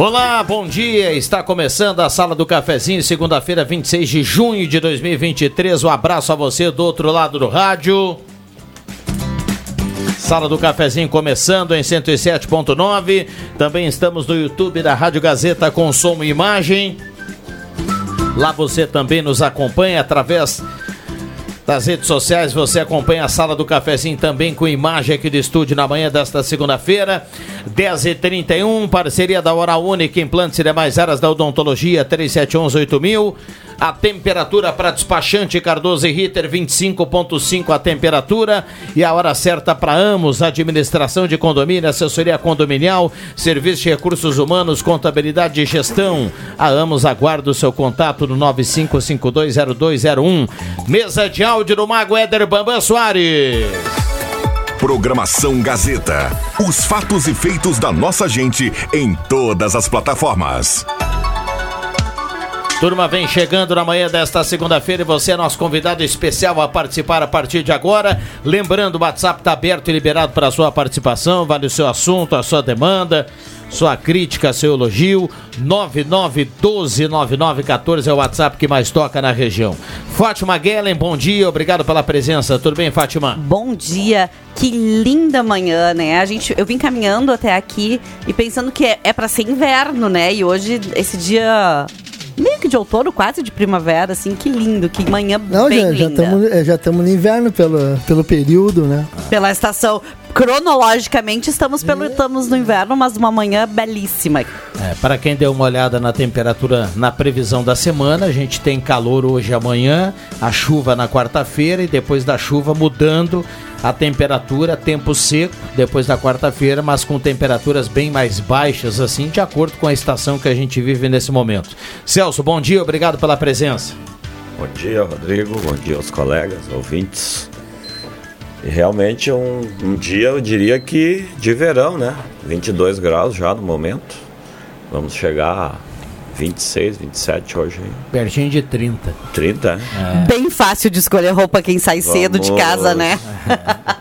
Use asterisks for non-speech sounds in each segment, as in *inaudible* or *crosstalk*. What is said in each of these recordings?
Olá, bom dia. Está começando a Sala do Cafezinho, segunda-feira, 26 de junho de 2023. Um abraço a você do outro lado do rádio. Sala do Cafezinho começando em 107.9. Também estamos no YouTube da Rádio Gazeta com som e imagem. Lá você também nos acompanha através das redes sociais. Você acompanha a Sala do Cafezinho também com imagem aqui do estúdio na manhã desta segunda-feira, 10h31. Parceria da Hora Única, implantes e demais áreas da odontologia, 3711-8000. A temperatura para despachante Cardoso e Ritter, 25,5 a temperatura. E a hora certa para Amos, administração de condomínio, assessoria condominial, serviço de recursos humanos, contabilidade e gestão. A Amos aguarda o seu contato no 95520201. Mesa de áudio do Mago Éder Bambam Soares. Programação Gazeta. Os fatos e feitos da nossa gente em todas as plataformas. Turma vem chegando na manhã desta segunda-feira e você é nosso convidado especial a participar a partir de agora. Lembrando, o WhatsApp está aberto e liberado para a sua participação, vale o seu assunto, a sua demanda, sua crítica, seu elogio. 99129914 é o WhatsApp que mais toca na região. Fátima Guellen, bom dia, obrigado pela presença. Tudo bem, Fátima? Bom dia. Que linda manhã, né? A gente, eu vim caminhando até aqui e pensando que é, é para ser inverno, né? E hoje esse dia meio que de outono, quase de primavera, assim, que lindo, que manhã Não, bem já, linda. já estamos no inverno pelo, pelo período, né? Pela estação. Cronologicamente estamos, pelo, estamos no inverno, mas uma manhã belíssima. É, para quem deu uma olhada na temperatura na previsão da semana, a gente tem calor hoje e amanhã, a chuva na quarta-feira e depois da chuva mudando a temperatura, tempo seco depois da quarta-feira, mas com temperaturas bem mais baixas, assim, de acordo com a estação que a gente vive nesse momento. Celso, bom dia, obrigado pela presença. Bom dia, Rodrigo. Bom dia aos colegas, ouvintes. E realmente um, um dia, eu diria que de verão, né? 22 graus já no momento. Vamos chegar a 26, 27 hoje. Pertinho de 30. 30, né? Bem fácil de escolher roupa quem sai cedo de Vamos. casa, né? *laughs*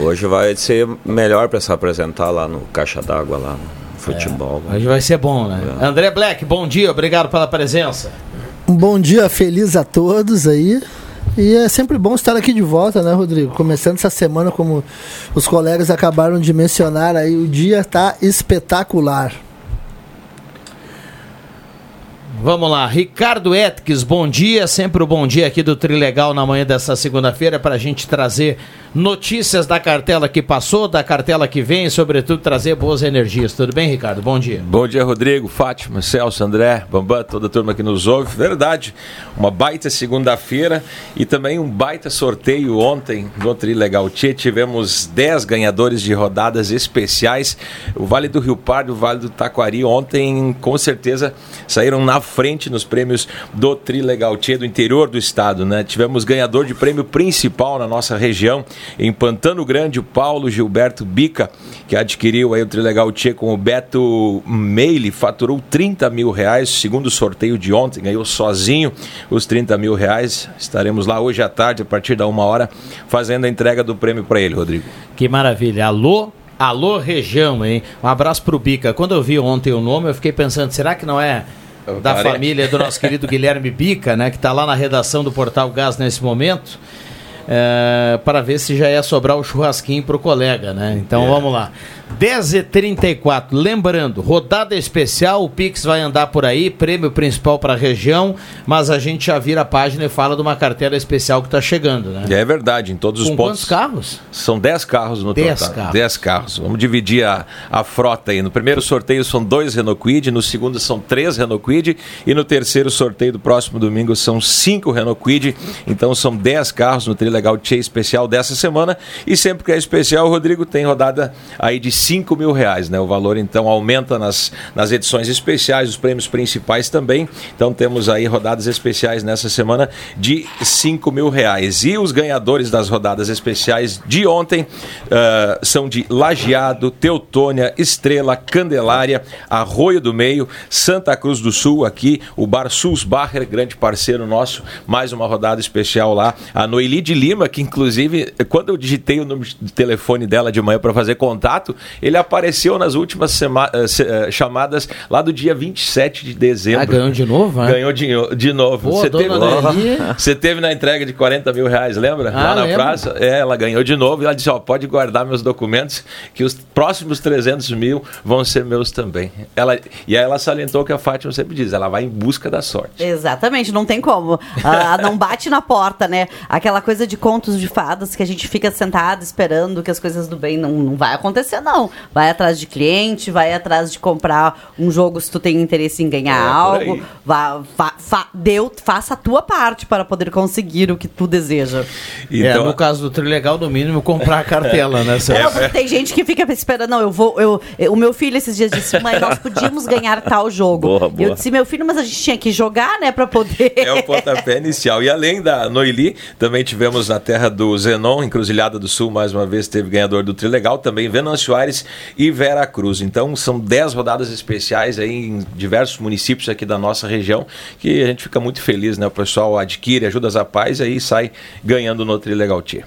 Hoje vai ser melhor para se apresentar lá no Caixa d'Água, lá no futebol. Hoje vai ser bom, né? É. André Black, bom dia, obrigado pela presença. Um bom dia feliz a todos aí. E é sempre bom estar aqui de volta, né, Rodrigo? Começando essa semana, como os colegas acabaram de mencionar aí, o dia está espetacular. Vamos lá, Ricardo Etques, bom dia, sempre o bom dia aqui do Trilegal na manhã dessa segunda-feira para a gente trazer notícias da cartela que passou, da cartela que vem e, sobretudo, trazer boas energias. Tudo bem, Ricardo? Bom dia. Bom dia, Rodrigo, Fátima, Celso, André, Bambam, toda a turma que nos ouve. Verdade, uma baita segunda-feira e também um baita sorteio ontem no Trilegal Tchê. Tivemos 10 ganhadores de rodadas especiais. O Vale do Rio Pardo, o Vale do Taquari, ontem com certeza saíram na frente nos prêmios do Trilegal Tchê do interior do estado, né? Tivemos ganhador de prêmio principal na nossa região Em Pantano Grande, o Paulo Gilberto Bica, que adquiriu aí o Trilegal Tchê com o Beto Meile, faturou 30 mil reais, segundo o sorteio de ontem, ganhou sozinho os 30 mil reais. Estaremos lá hoje à tarde, a partir da uma hora, fazendo a entrega do prêmio para ele, Rodrigo. Que maravilha. Alô, alô região, hein? Um abraço pro Bica. Quando eu vi ontem o nome, eu fiquei pensando, será que não é da Parece. família do nosso querido *laughs* Guilherme Bica, né? Que está lá na redação do Portal Gás nesse momento. É, para ver se já ia sobrar o churrasquinho pro colega, né? Então vamos lá. 10h34, lembrando, rodada especial, o Pix vai andar por aí, prêmio principal para a região, mas a gente já vira a página e fala de uma carteira especial que está chegando, né? É verdade, em todos os Com pontos. quantos carros? São 10 carros no 10 total. carros. 10 carros. Vamos dividir a, a frota aí. No primeiro sorteio são dois Renault Kwid, no segundo são três Renault Kwid e no terceiro sorteio do próximo domingo são cinco Renault Kwid. Então são 10 carros no Trilegal Tchê especial dessa semana. E sempre que é especial, o Rodrigo tem rodada aí de 5 mil reais, né? O valor então aumenta nas, nas edições especiais, os prêmios principais também. Então temos aí rodadas especiais nessa semana de 5 mil reais. E os ganhadores das rodadas especiais de ontem ah, são de Lajeado, Teutônia, Estrela, Candelária, Arroio do Meio, Santa Cruz do Sul, aqui, o Bar Sulsbacher, grande parceiro nosso, mais uma rodada especial lá. A Noeli de Lima, que inclusive, quando eu digitei o número de telefone dela de manhã para fazer contato, ele apareceu nas últimas sema- eh, eh, chamadas lá do dia 27 de dezembro. Ah, ganhou de novo, né? Ganhou de, de novo. Você teve, você teve na entrega de 40 mil reais, lembra? Ah, Lá na lembro. praça. É, ela ganhou de novo e ela disse: Ó, pode guardar meus documentos, que os próximos 300 mil vão ser meus também. Ela, e aí ela salientou que a Fátima sempre diz: ela vai em busca da sorte. Exatamente, não tem como. Ah, *laughs* não bate na porta, né? Aquela coisa de contos de fadas que a gente fica sentado esperando que as coisas do bem não, não vai acontecer, não. Vai atrás de cliente, vai atrás de comprar um jogo se tu tem interesse em ganhar É, algo. Vá, fa, fa- deu, faça a tua parte para poder conseguir o que tu deseja. é, Então, no caso do Trilegal, no mínimo, comprar a cartela, né? Não, porque tem gente que fica esperando, não, eu vou. Eu, eu- o meu filho esses dias disse, mãe, nós podíamos ganhar tal jogo. Boa, boa. Eu disse, meu filho, mas a gente tinha que jogar, né, pra poder. É o pontapé inicial. E além da Noili, também tivemos na terra do Zenon, Encruzilhada do Sul, mais uma vez teve ganhador do Trilegal, também Venâncio Aires e Vera Cruz. Então são 10 rodadas especiais aí em diversos municípios aqui da nossa região, que a gente fica muito feliz, né? O pessoal adquire, ajuda a paz e aí sai ganhando no Trilegal Tia.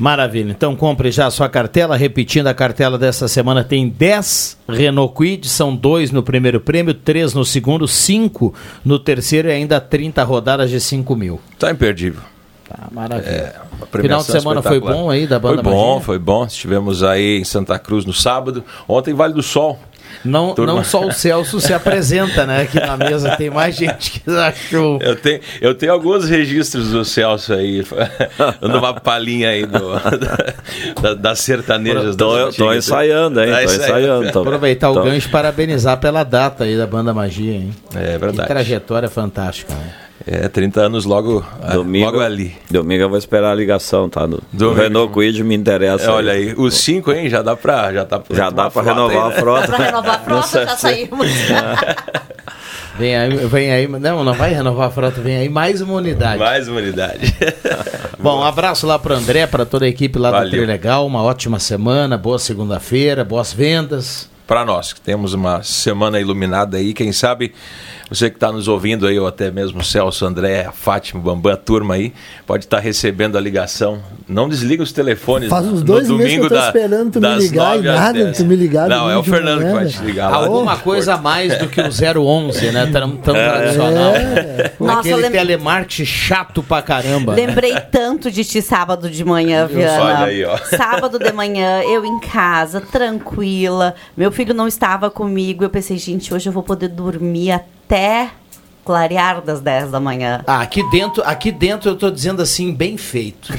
Maravilha. Então compre já a sua cartela. Repetindo, a cartela dessa semana tem 10 Renault Kwid, são dois no primeiro prêmio, três no segundo, cinco no terceiro e ainda 30 rodadas de 5 mil. Tá imperdível. Tá, maravilha. A Final de premiação semana foi bom aí da banda Foi bom, Magia? foi bom. Estivemos aí em Santa Cruz no sábado. Ontem Vale do Sol. Não, Turma. não só o Celso se apresenta, né? Aqui na mesa tem mais gente que *laughs* achou. Eu tenho, eu tenho alguns registros do Celso aí, *laughs* dando uma palhinha aí do, *laughs* da, das sertanejas. Tô, das eu tô antigas. ensaiando, hein? Tá Tô ensaiando. tô- Aproveitar o tô- gancho e parabenizar pela data aí da banda Magia, hein? É Que verdade. trajetória fantástica, né? É, 30 anos logo, Domingo, logo ali. Domingo eu vou esperar a ligação, tá? Do, do. Renault Quid me interessa. É, olha aí, os cinco, hein? Já dá pra. Já, tá, Já *laughs* dá pra renovar aí, né? a frota. pra renovar a frota, já saímos. *laughs* Vem aí, vem aí, não, não vai renovar a frota, vem aí mais uma unidade. Mais uma unidade. *laughs* Bom, um abraço lá pro André, para toda a equipe lá do Valeu. Trilegal, uma ótima semana, boa segunda-feira, boas vendas. para nós, que temos uma semana iluminada aí, quem sabe você que está nos ouvindo aí, ou até mesmo o Celso, André, a Fátima, o Bambam, a turma aí, pode estar recebendo a ligação. Não desliga os telefones. Faz uns no dois meses domingo que eu tô da- esperando tu me ligar e nada tu me ligar Não, é o Fernando que vai né? te ligar. Alguma coisa a mais do que o 011, né? Tão, tão tradicional. Nossa, Aquele eu lem- telemarketing chato pra caramba. Lembrei tanto de ti sábado de manhã, Viana. Olha aí, ó. Sábado de manhã, eu em casa, tranquila. Meu filho não estava comigo. Eu pensei, gente, hoje eu vou poder dormir até clarear das 10 da manhã. Ah, aqui dentro, aqui dentro eu tô dizendo assim, bem feito.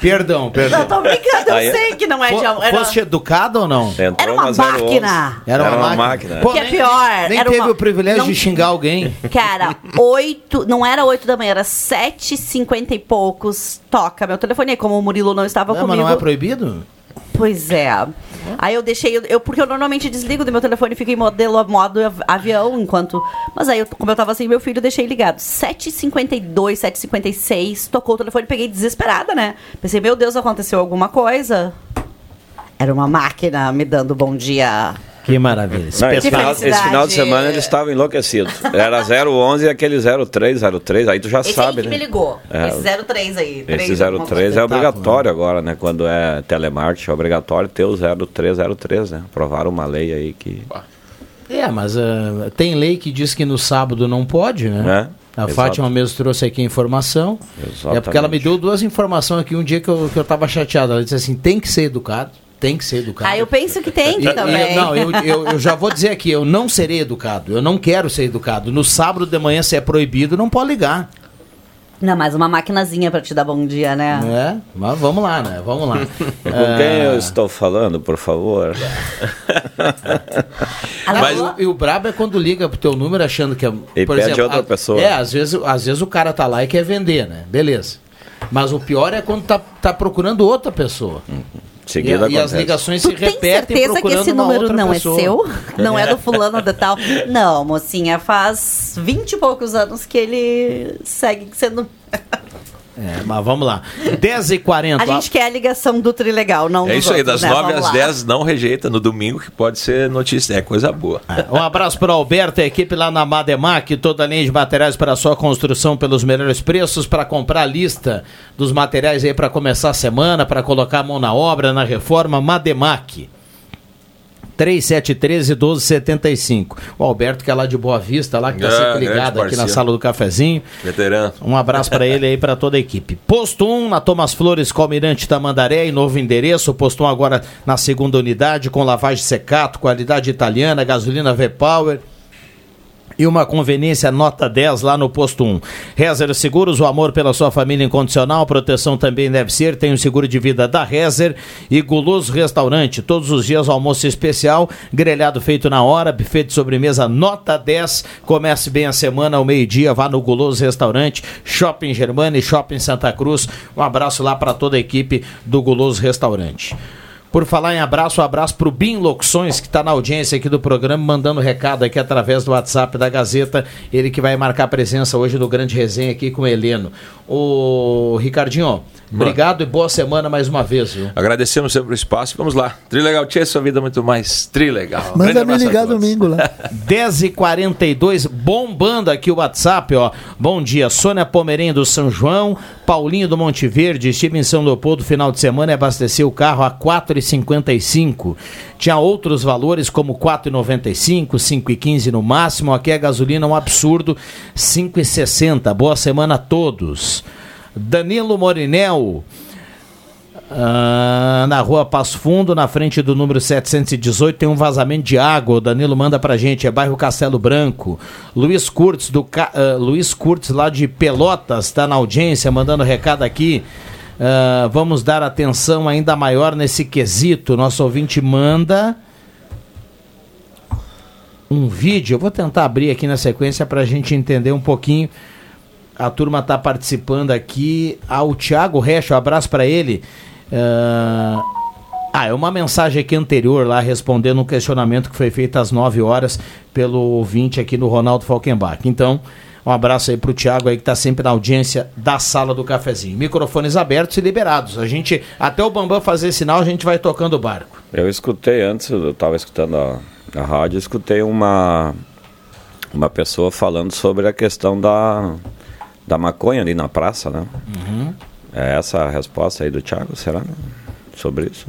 perdão, *laughs* perdão. Não, tô brincando, eu Aí- sei que não é de amor. Era, Foste educado ou não? era Entrou uma uma 011. máquina. Era uma, máquina. Pô, Que é nem- pior, Nem era teve uma- o privilégio não- de xingar alguém. *laughs* Cara, 8, não era 8 da manhã, era 7h50 e poucos. Toca meu telefone. Aí, como o Murilo não estava Não, mas comigo. não é proibido? Pois é. Aí eu deixei, eu, porque eu normalmente desligo do meu telefone e fico em modelo modo av- avião enquanto. Mas aí, eu, como eu tava sem meu filho, eu deixei ligado. 7h52, 7h56, tocou o telefone, peguei desesperada, né? Pensei, meu Deus, aconteceu alguma coisa. Era uma máquina me dando bom dia. Que maravilha. Não, esse, final, esse final de semana eles estavam enlouquecidos. Era *laughs* 011 e aquele 0303, aí tu já Esse sabe, aí que né? me ligou. É. Esse 03 aí. Esse três, alguma 03 é obrigatório agora, né? Quando é telemarketing, é obrigatório ter o 0303, né? Aprovaram uma lei aí que... É, mas ah, tem lei que diz que no sábado não pode, né? Né? A Exato. Fátima mesmo trouxe aqui a informação. É porque ela me Exatamente. deu duas informações aqui um dia que eu, que eu tava chateado. Ela disse assim: tem que ser educado, tem que ser educado. Ah, eu penso que tem E- e também. eu- não, eu, eu, eu já vou dizer aqui, eu não serei educado, eu não quero ser educado. No sábado de manhã, se é proibido, não pode ligar. Não, mas uma maquinazinha pra te dar bom dia, né? É, mas vamos lá, né? Vamos lá. *laughs* Com Ah, quem eu estou falando, por favor? Mas o, e o brabo é quando liga pro teu número achando que é. E pede outra a- pessoa. É, às vezes, às vezes o cara tá lá e quer vender, né? Beleza. Mas o pior é quando tá, tá procurando outra pessoa. E, Seguida a- e as ligações Tu se tem repetem certeza que procurando esse número não pessoa. é seu? *laughs* Não é do fulano de tal? Não, mocinha, faz 20 e poucos anos que ele segue sendo... É, mas vamos lá. 10h40. A gente quer a ligação do Trilegal, não É isso aí, outros, das né? 9 Vamos às lá. 10 não rejeita no domingo, que pode ser notícia, é coisa boa. Um abraço para o Alberto, a equipe lá na Mademac, toda a linha de materiais para sua construção pelos melhores preços, para comprar a lista dos materiais aí para começar a semana, para colocar a mão na obra, na reforma, Mademac. 3713 1275. O Alberto, que é lá de Boa Vista, lá que está É, sempre ligado aqui na sala do cafezinho. Veterano. Um abraço para ele aí para toda a equipe. Posto 1 na Thomas Flores, Calmirante Tamandaré, em novo endereço. Posto 1 agora na segunda unidade, com lavagem secato, qualidade italiana, gasolina V-Power. E uma conveniência nota 10 lá no posto 1. Rezer Seguros, o amor pela sua família incondicional, proteção também deve ser. Tem o seguro de vida da Rezer e Guloso Restaurante. Todos os dias almoço especial, grelhado feito na hora, buffet de sobremesa nota 10. Comece bem a semana ao meio-dia, vá no Guloso Restaurante, Shopping Germana e Shopping Santa Cruz. Um abraço lá para toda a equipe do Guloso Restaurante. Por falar em abraço, um abraço pro Bim Locuções, que está na audiência aqui do programa, mandando recado aqui através do WhatsApp da Gazeta. Ele que vai marcar presença hoje no Grande Resenha aqui com o Heleno. Ô, Ricardinho, obrigado e boa semana mais uma vez, viu? Agradecemos sempre o espaço. Vamos lá. Trilegal, tinha sua vida muito mais trilegal. Manda me ligar domingo lá. *laughs* 10h42, bombando aqui o WhatsApp, ó. Bom dia, Sônia Pomerém do São João, Paulinho do Monte Verde, estive em São Leopoldo final de semana e abasteci o carro a 4,55. Tinha outros valores como 4,95, 5,15 no máximo. Aqui a gasolina um absurdo, 5,60. Boa semana a todos. Danilo Morinel. Ah, na rua Passo Fundo, na frente do número 718, tem um vazamento de água. O Danilo manda pra gente, é bairro Castelo Branco. Luiz Curtis, do ah, Luiz Curtis, lá de Pelotas, está na audiência, mandando recado aqui. Ah, vamos dar atenção ainda maior nesse quesito. Nosso ouvinte manda um vídeo. Eu vou tentar abrir aqui na sequência para a gente entender um pouquinho. A turma está participando aqui. Ah, o Thiago Resch, um abraço para ele. Ah, ah, é uma mensagem aqui anterior lá, respondendo um questionamento que foi feito às 9 horas pelo ouvinte aqui no Ronaldo Falkenbach. Então, um abraço aí pro Thiago aí que tá sempre na audiência da sala do cafezinho. Microfones abertos e liberados. A gente, até o Bambam fazer sinal, a gente vai tocando o barco. Eu escutei antes, eu estava escutando a, a rádio, escutei uma, uma pessoa falando sobre a questão da, da maconha ali na praça, né? É essa a resposta aí do Thiago, será? Sobre isso?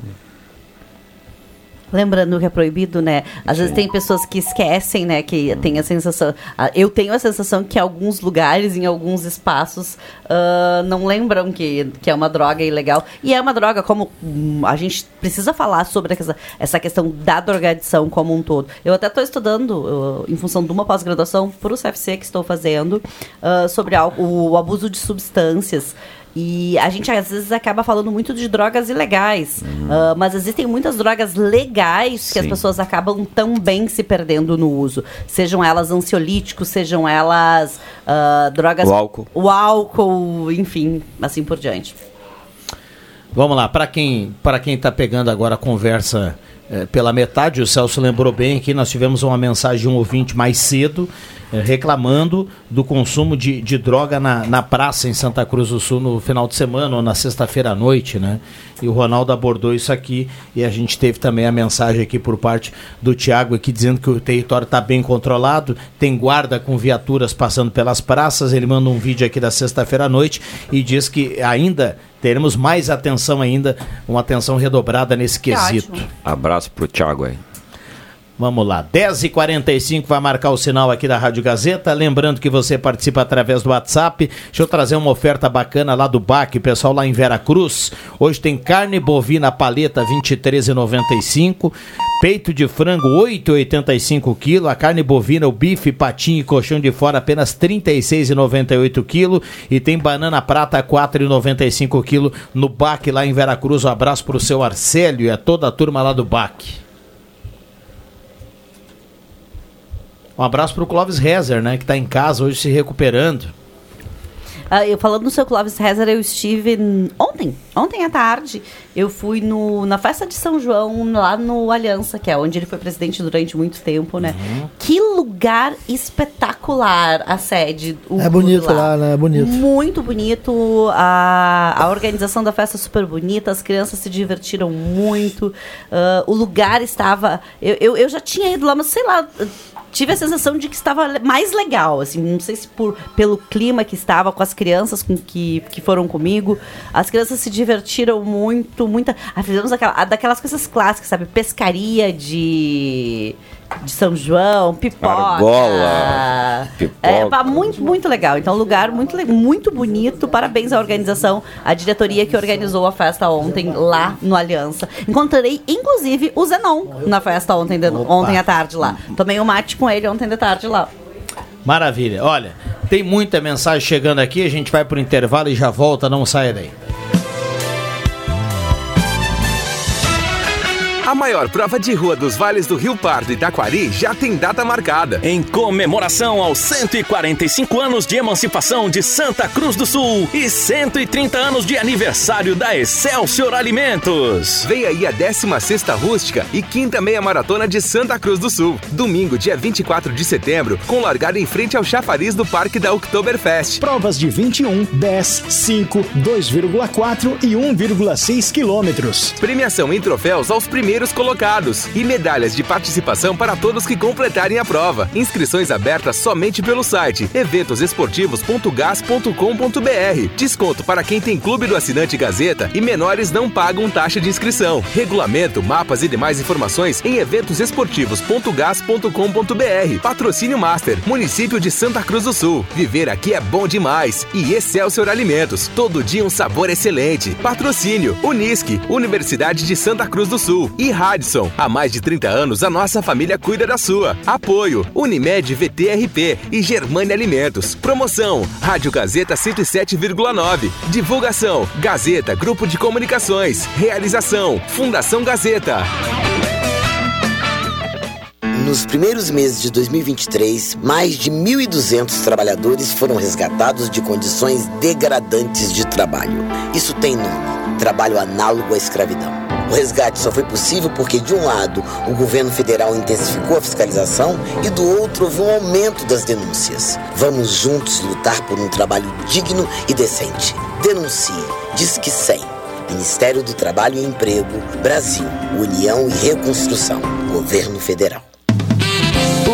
Lembrando que é proibido, né? Às vezes tem pessoas que esquecem, né? Que tem a sensação. Eu tenho a sensação que alguns lugares, em alguns espaços, ah, não lembram que, que é uma droga ilegal. E é uma droga, como hum, a gente precisa falar sobre essa, essa questão da drogadição como um todo. Eu até estou estudando, ah, em função de uma pós-graduação, para o CFC que estou fazendo, ah, sobre al- o abuso de substâncias. E a gente às vezes acaba falando muito de drogas ilegais, ah, mas existem muitas drogas legais que as Sim. pessoas acabam também se perdendo no uso. Sejam elas ansiolíticos, sejam elas ah, drogas. O álcool. O álcool, enfim, assim por diante. Vamos lá, para quem para quem tá pegando agora a conversa eh, pela metade. O Celso lembrou bem que nós tivemos uma mensagem de um ouvinte mais cedo reclamando do consumo de, de droga na, na praça em Santa Cruz do Sul no final de semana ou na sexta-feira à noite, né? E o Ronaldo abordou isso aqui e a gente teve também a mensagem aqui por parte do Tiago aqui dizendo que o território está bem controlado, tem guarda com viaturas passando pelas praças. Ele manda um vídeo aqui da sexta-feira à noite e diz que ainda teremos mais atenção ainda, uma atenção redobrada nesse quesito. Abraço pro Thiago aí. Vamos lá, 10h45 vai marcar o sinal aqui da Rádio Gazeta. Lembrando que você participa através do WhatsApp. Deixa eu trazer uma oferta bacana lá do BAC, pessoal lá em Vera Cruz. Hoje tem carne bovina paleta 23,95. Peito de frango 8,85 kg, a carne bovina, o bife, patinho e colchão de fora apenas 36,98 kg e tem banana prata 4,95 kg no BAC lá em Veracruz. Um abraço pro seu Arcélio e a toda a turma lá do BAC. Um abraço pro Clóvis Rezer, né, que tá em casa hoje se recuperando. Ah, eu falando no seu Clóvis Rezer, eu estive ontem, ontem à tarde, eu fui no, na festa de São João, lá no Aliança, que é onde ele foi presidente durante muito tempo, né? Que lugar espetacular a sede. o É bonito clube lá, né? É bonito. Muito bonito, a, a organização da festa é super bonita, as crianças se divertiram muito, ah, o lugar estava... Eu, eu, eu já tinha ido lá, mas sei lá... Tive a sensação de que estava mais legal, assim, não sei se por, pelo clima que estava com as crianças com que, que foram comigo. As crianças se divertiram muito, muita. Ah, fizemos aquela, daquelas coisas clássicas, sabe? Pescaria de, de São João, pipoca. Argola, pipoca. É, muito, muito legal. Então, lugar muito, muito bonito. Parabéns à organização, à diretoria que organizou a festa ontem lá no Aliança. Encontrei, inclusive, o Zenon na festa ontem, de- ontem à tarde lá. Tomei um mate com ele ontem de tarde lá. Maravilha. Olha, tem muita mensagem chegando aqui, a gente vai pro intervalo e já volta, não saia daí. A maior prova de rua dos vales do Rio Pardo e Taquari já tem data marcada. Em comemoração aos 145 anos de emancipação de Santa Cruz do Sul e 130 anos de aniversário da Excelsior Alimentos. Vem aí a 16ª Rústica e quinta meia maratona de Santa Cruz do Sul. Domingo, dia 24 de setembro, com largada em frente ao chafariz do Parque da Oktoberfest. Provas de 21, 10, 5, 2,4 e 1,6 quilômetros. Premiação em troféus aos primeiros colocados e medalhas de participação para todos que completarem a prova. Inscrições abertas somente pelo site eventosesportivos.gas.com.br. Desconto para quem tem clube do assinante Gazeta e menores não pagam taxa de inscrição. Regulamento, mapas e demais informações em eventosesportivos.gas.com.br. Patrocínio Master, município de Santa Cruz do Sul. Viver aqui é bom demais. E Excelsior Alimentos, todo dia um sabor excelente. Patrocínio Unisque, Universidade de Santa Cruz do Sul e Radisson. Há mais de 30 anos a nossa família cuida da sua. Apoio Unimed VTRP e Germânia Alimentos. Promoção Rádio Gazeta 107,9. Divulgação Gazeta Grupo de Comunicações. Realização Fundação Gazeta. Nos primeiros meses de 2023, mais de 1.200 trabalhadores foram resgatados de condições degradantes de trabalho. Isso tem nome: trabalho análogo à escravidão. O resgate só foi possível porque, de um lado, o governo federal intensificou a fiscalização e, do outro, houve um aumento das denúncias. Vamos juntos lutar por um trabalho digno e decente. Denuncie. Diz que 100. Ministério do Trabalho e Emprego, Brasil, União e Reconstrução, Governo Federal.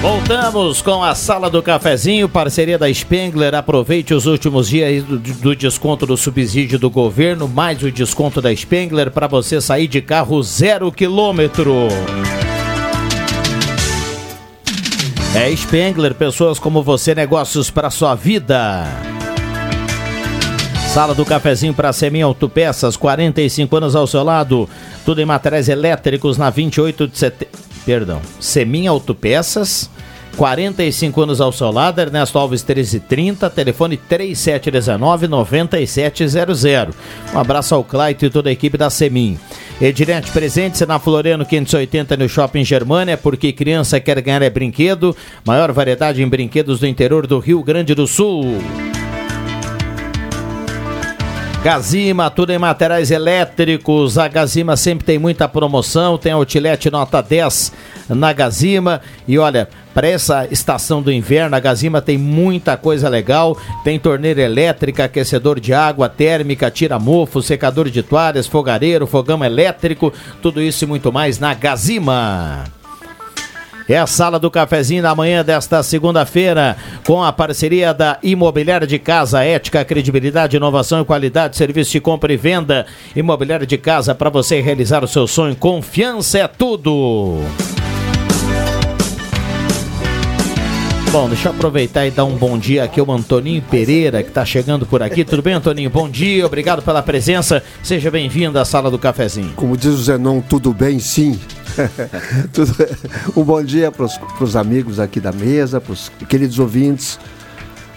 Voltamos com a Sala do Cafezinho, parceria da Spengler. Aproveite os últimos dias do, do desconto do subsídio do governo, mais o desconto da Spengler para você sair de carro zero quilômetro. É Spengler, pessoas como você, negócios para sua vida. Sala do Cafezinho para Semin Autopeças, 45 anos ao seu lado. Tudo em materiais elétricos na 28 de setembro. Perdão. Semin Autopeças, 45 anos ao seu lado. Ernesto Alves 1330, telefone 3719-9700. Um abraço ao Claito e toda a equipe da Semin. Edirete presente na Floriano 580 no Shopping Germânia, porque criança quer ganhar é brinquedo. Maior variedade em brinquedos do interior do Rio Grande do Sul. Gazima, tudo em materiais elétricos. A Gazima sempre tem muita promoção. Tem outlet nota 10 na Gazima. E olha, para essa estação do inverno, a Gazima tem muita coisa legal. Tem torneira elétrica, aquecedor de água, térmica, tira-mofo, secador de toalhas, fogareiro, fogão elétrico. Tudo isso e muito mais na Gazima. É a sala do cafezinho da manhã desta segunda-feira, com a parceria da Imobiliária de Casa, ética, credibilidade, inovação e qualidade, serviço de compra e venda. Imobiliária de Casa para você realizar o seu sonho. Confiança é tudo. Bom, deixa eu aproveitar e dar um bom dia aqui ao Antoninho Pereira, que está chegando por aqui. Tudo bem, Antoninho? Bom dia, obrigado pela presença. Seja bem-vindo à sala do cafezinho. Como diz o Zenon, tudo bem sim. *laughs* Um bom dia para os amigos aqui da mesa, para os queridos ouvintes,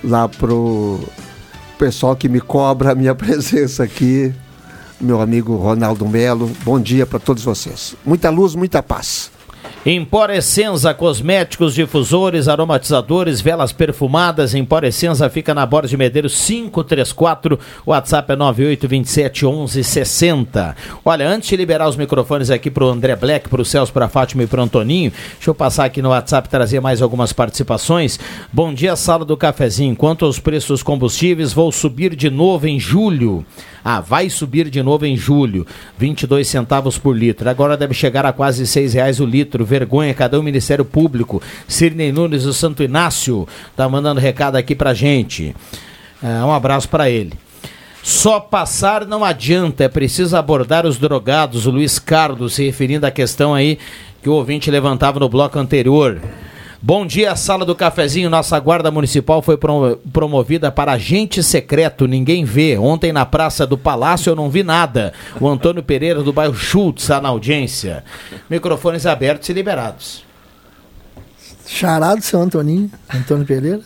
lá pro pessoal que me cobra a minha *laughs* presença aqui, meu amigo Ronaldo Melo. Bom dia para todos vocês. Muita luz, muita paz. Emporescenza, cosméticos, difusores, aromatizadores, velas perfumadas. Emporescenza fica na Borda de Medeiros 534. O WhatsApp é 98271160. Olha, antes de liberar os microfones aqui pro André Black, pro Celso, pra Fátima e pro Antoninho, deixa eu passar aqui no WhatsApp trazer mais algumas participações. Bom dia, sala do cafezinho. Quanto aos preços dos combustíveis, vou subir de novo em julho. Ah, vai subir de novo em julho, 22 centavos por litro. Agora deve chegar a quase seis reais o litro. Vergonha, cadê o Ministério Público? Sirnei Nunes do Santo Inácio tá mandando recado aqui pra gente. É, um abraço pra ele. Só passar não adianta, é preciso abordar os drogados. O Luiz Carlos se referindo à questão aí que o ouvinte levantava no bloco anterior. Bom dia, sala do cafezinho. Nossa guarda municipal foi pro- promovida para agente secreto, ninguém vê. Ontem na Praça do Palácio eu não vi nada. O Antônio Pereira do bairro Schultz está na audiência. Microfones abertos e liberados. Charado, seu Antoninho, Antônio Pereira.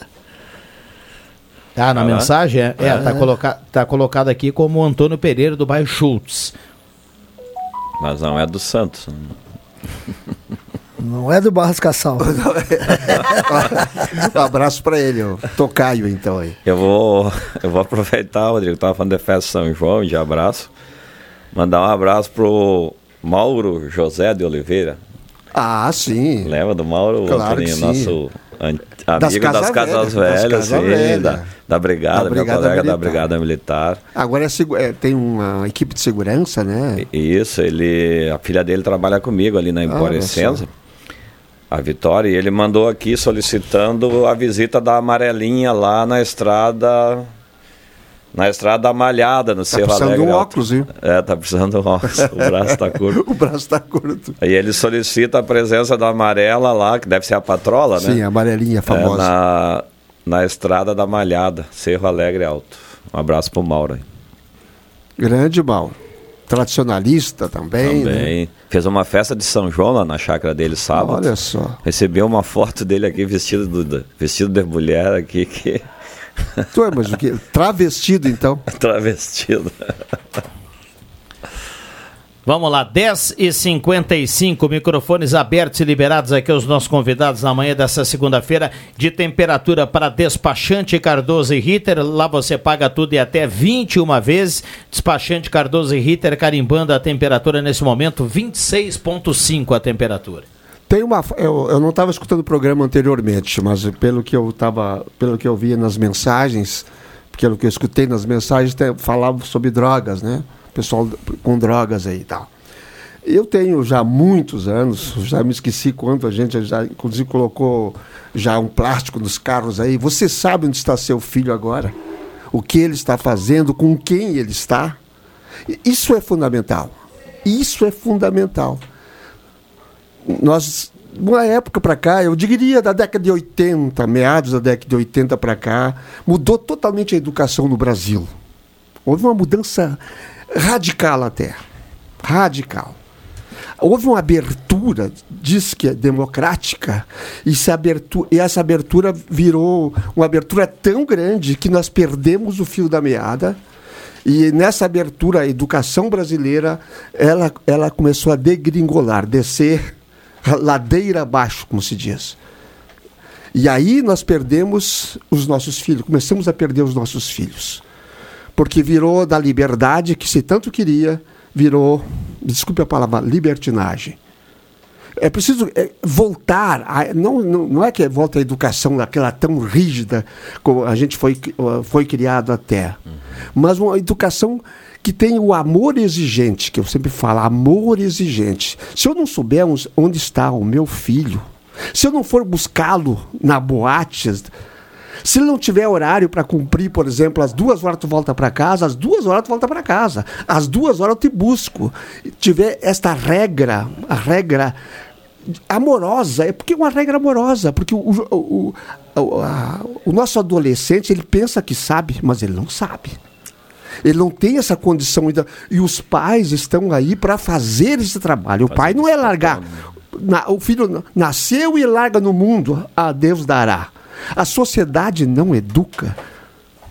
Tá na Ah, mensagem? É, é, tá, É. coloca, tá colocado aqui como Antônio Pereira do bairro Schultz. Mas não é do Santos. Não é do Barras Cassal. *laughs* *laughs* um abraço para ele, o Tocaio, então aí. Eu vou, eu vou aproveitar, Rodrigo, tava falando de festa São João, de abraço. Mandar um abraço pro Mauro José de Oliveira. Ah, sim. Lembra do Mauro, Claro sim. nosso Das Amigo das Casa casas das velhas, Casa sim, Velha. da, da brigada, Da meu Brigada colega da Militar. Brigada Militar. Agora é é, tem uma equipe de segurança, né? Isso, ele, a filha dele trabalha comigo ali na olha Emporescença, a Vitória, e ele mandou aqui solicitando a visita da amarelinha lá na estrada, na estrada malhada no Cerro precisando Alegre. de um óculos, viu? É, tá precisando de um óculos, o braço tá *laughs* curto. o braço tá curto. Aí ele solicita a presença da amarela lá, que deve ser a patrola, né? Sim, a amarelinha É, famosa. na, na estrada da Malhada, Cerro Alegre Alto. Um abraço pro Mauro aí. Grande Mauro. Tradicionalista também. né? Também. Fez uma festa de São João lá na chácara dele sábado. Olha só. Recebeu uma foto dele aqui vestido, do- do- vestido de mulher aqui, que Tu é, mas o que? Travestido, então. *laughs* travestido. Vamos lá, 10 e 55 microfones abertos e liberados aqui aos nossos convidados na manhã dessa segunda-feira, de temperatura para despachante Cardoso e Ritter. Lá você paga tudo e até 21 vezes. Despachante Cardoso e Ritter carimbando a temperatura nesse momento, 26,5 a temperatura. Tem uma. Eu, eu não estava escutando o programa anteriormente, mas pelo que eu tava, pelo que eu via nas mensagens, pelo que eu escutei nas mensagens, falava sobre drogas, né? Pessoal com drogas aí e tal. Eu tenho já muitos anos, já me esqueci quanto a gente já, inclusive, colocou já um plástico nos carros aí. Você sabe onde está seu filho agora? O que ele está fazendo, com quem ele está? Isso é fundamental. Isso é fundamental nós, uma época para cá, eu diria da década de 80, meados da década de 80 para cá, mudou totalmente a educação no Brasil. Houve uma mudança radical até. Radical. Houve uma abertura, diz que é democrática, e e essa abertura virou uma abertura tão grande que nós perdemos o fio da meada. E nessa abertura, a educação brasileira, ela, ela começou a degringolar, descer ladeira abaixo, como se diz. E aí nós perdemos os nossos filhos, começamos a perder os nossos filhos. Porque virou da liberdade que se tanto queria, virou, desculpe a palavra, libertinagem. É preciso é, voltar, a, não, não, não é que volta a educação daquela tão rígida como a gente foi, foi criado até, mas uma educação que tem o amor exigente, que eu sempre falo, amor exigente. Se eu não souber uns- onde está o meu filho, se eu não for buscá-lo na boate, se ele não tiver horário para cumprir, por exemplo, às duas horas tu volta para casa, às duas horas tu volta para casa, às duas horas eu te busco. Tiver esta regra, a regra amorosa, é porque é uma regra amorosa, porque o, o, o, a- o nosso adolescente ele pensa que sabe, mas ele não sabe. Ele não tem essa condição ainda. E os pais estão aí para fazer esse trabalho. O pai não é largar. Na- o filho nasceu e larga no mundo, a Deus dará. A sociedade não educa.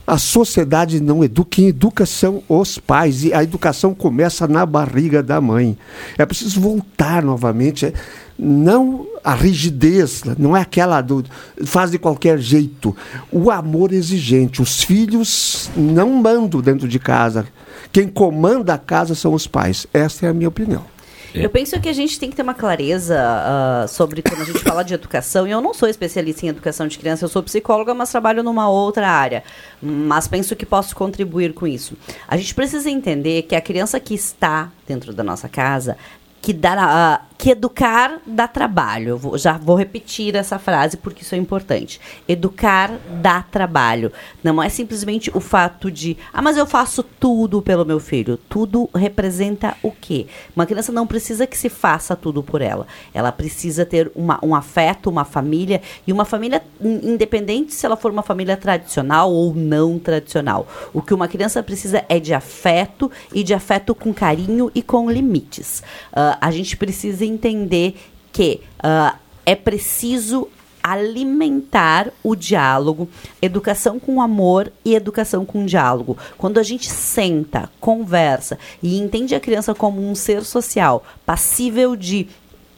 A sociedade não educa. Quem educa são os pais. E a educação começa na barriga da mãe. É preciso voltar novamente. é, Não a rigidez, não é aquela do faz de qualquer jeito. O amor exigente. Os filhos não mandam dentro de casa. Quem comanda a casa são os pais. Essa é a minha opinião. Eu penso que a gente tem que ter uma clareza ah, sobre quando a gente fala de educação. E eu não sou especialista em educação de criança, eu sou psicóloga, mas trabalho numa outra área. Mas penso que posso contribuir com isso. A gente precisa entender que a criança que está dentro da nossa casa, que, dá, ah, que educar dá trabalho. Eu vou- já vou repetir essa frase porque isso é importante. Educar dá trabalho. Não é simplesmente o fato de, ah, mas eu faço tudo pelo meu filho. Tudo representa o quê? Uma criança não precisa que se faça tudo por ela. Ela precisa ter uma, um afeto, uma família, e uma família in- independente se ela for uma família tradicional ou não tradicional. O que uma criança precisa é de afeto e de afeto com carinho e com limites. Ah, a gente precisa entender que ah, é preciso alimentar o diálogo, educação com amor e educação com diálogo. Quando a gente senta, conversa e entende a criança como um ser social, passível de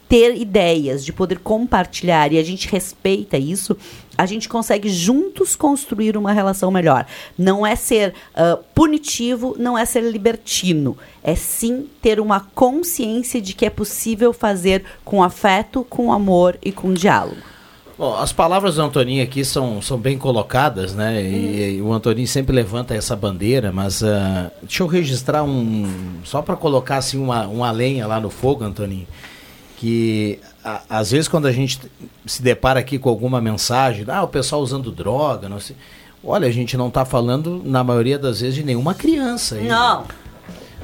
ter ideias, de poder compartilhar e a gente respeita isso, a gente consegue juntos construir uma relação melhor. Não é ser ah, punitivo, não é ser libertino. É sim ter uma consciência de que é possível fazer com afeto, com amor e com diálogo. Bom, as palavras do Antoninho aqui são, são bem colocadas, né? E, e o Antoninho sempre levanta essa bandeira, mas uh, deixa eu registrar um. Só para colocar assim uma, uma lenha lá no fogo, Antoninho. Que a, às vezes quando a gente se depara aqui com alguma mensagem, ah, o pessoal usando droga, não sei. Olha, a gente não está falando, na maioria das vezes, de nenhuma criança. Aí, Não.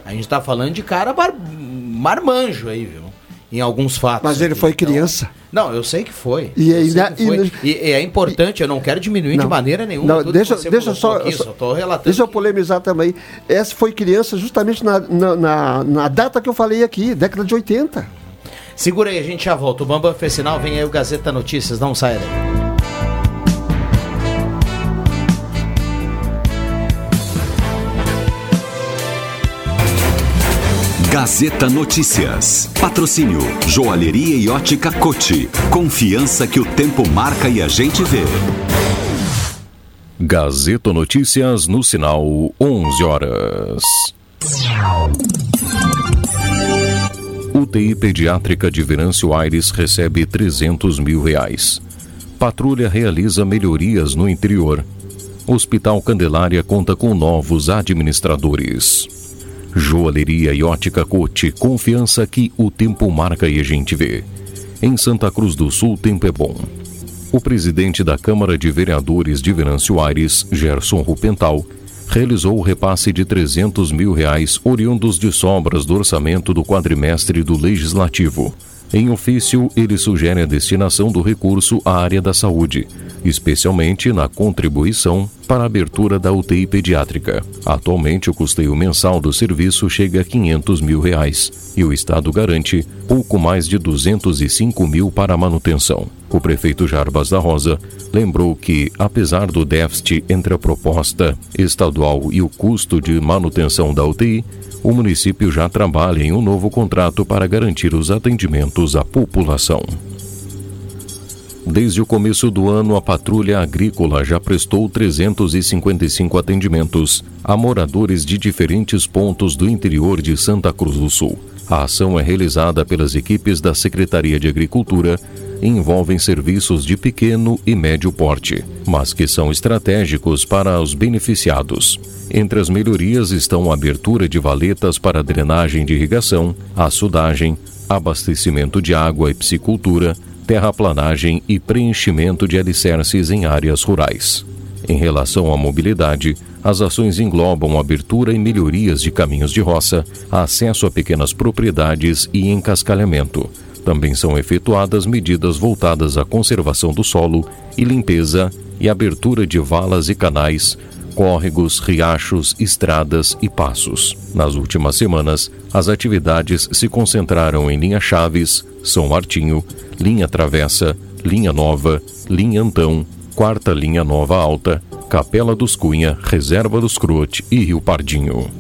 A gente está falando de cara bar, marmanjo aí, viu? Em alguns fatos. Mas ele aqui. foi criança. Não, eu sei que foi. E que foi. e- E, é importante, eu não quero diminuir de Não. maneira nenhuma. Não, tudo deixa, que você deixa só, aqui, só- só tô relatando. deixa eu polemizar também. Essa foi criança justamente na, na, na- na data que eu falei aqui, década de 80. Segura aí, a gente já volta. O Bambam fez sinal, vem aí o Gazeta Notícias, não saia daí. Gazeta Notícias. Patrocínio Joalheria e Ótica Cote. Confiança que o tempo marca e a gente vê. Gazeta Notícias no sinal 11 horas. UTI pediátrica de Venâncio Aires recebe 300 mil reais. Patrulha realiza melhorias no interior. Hospital Candelária conta com novos administradores. Joalheria e ótica Cote, confiança que o tempo marca e a gente vê. Em Santa Cruz do Sul, tempo é bom. O presidente da Câmara de Vereadores de Venâncio Aires, Gerson Rupental, realizou o repasse de 300 mil reais oriundos de sobras do orçamento do quadrimestre do Legislativo. Em ofício, ele sugere a destinação do recurso à área da saúde, especialmente na contribuição para a abertura da UTI pediátrica. Atualmente, o custeio mensal do serviço chega a 500 mil reais e o Estado garante pouco mais de 205 mil para a manutenção. O prefeito Jarbas da Rosa lembrou que, apesar do déficit entre a proposta estadual e o custo de manutenção da UTI, o município já trabalha em um novo contrato para garantir os atendimentos à população. Desde o começo do ano, a Patrulha Agrícola já prestou 355 atendimentos a moradores de diferentes pontos do interior de Santa Cruz do Sul. A ação é realizada pelas equipes da Secretaria de Agricultura envolvem serviços de pequeno e médio porte, mas que são estratégicos para os beneficiados. Entre as melhorias estão a abertura de valetas para drenagem de irrigação, açudagem, abastecimento de água e piscicultura, terraplanagem e preenchimento de alicerces em áreas rurais. Em relação à mobilidade, as ações englobam abertura e melhorias de caminhos de roça, acesso a pequenas propriedades e encascalhamento. Também são efetuadas medidas voltadas à conservação do solo e limpeza e abertura de valas e canais, córregos, riachos, estradas e passos. Nas últimas semanas, as atividades se concentraram em Linha Chaves, São Martinho, Linha Travessa, Linha Nova, Linha Antão, Quarta Linha Nova Alta, Capela dos Cunha, Reserva dos Crote e Rio Pardinho.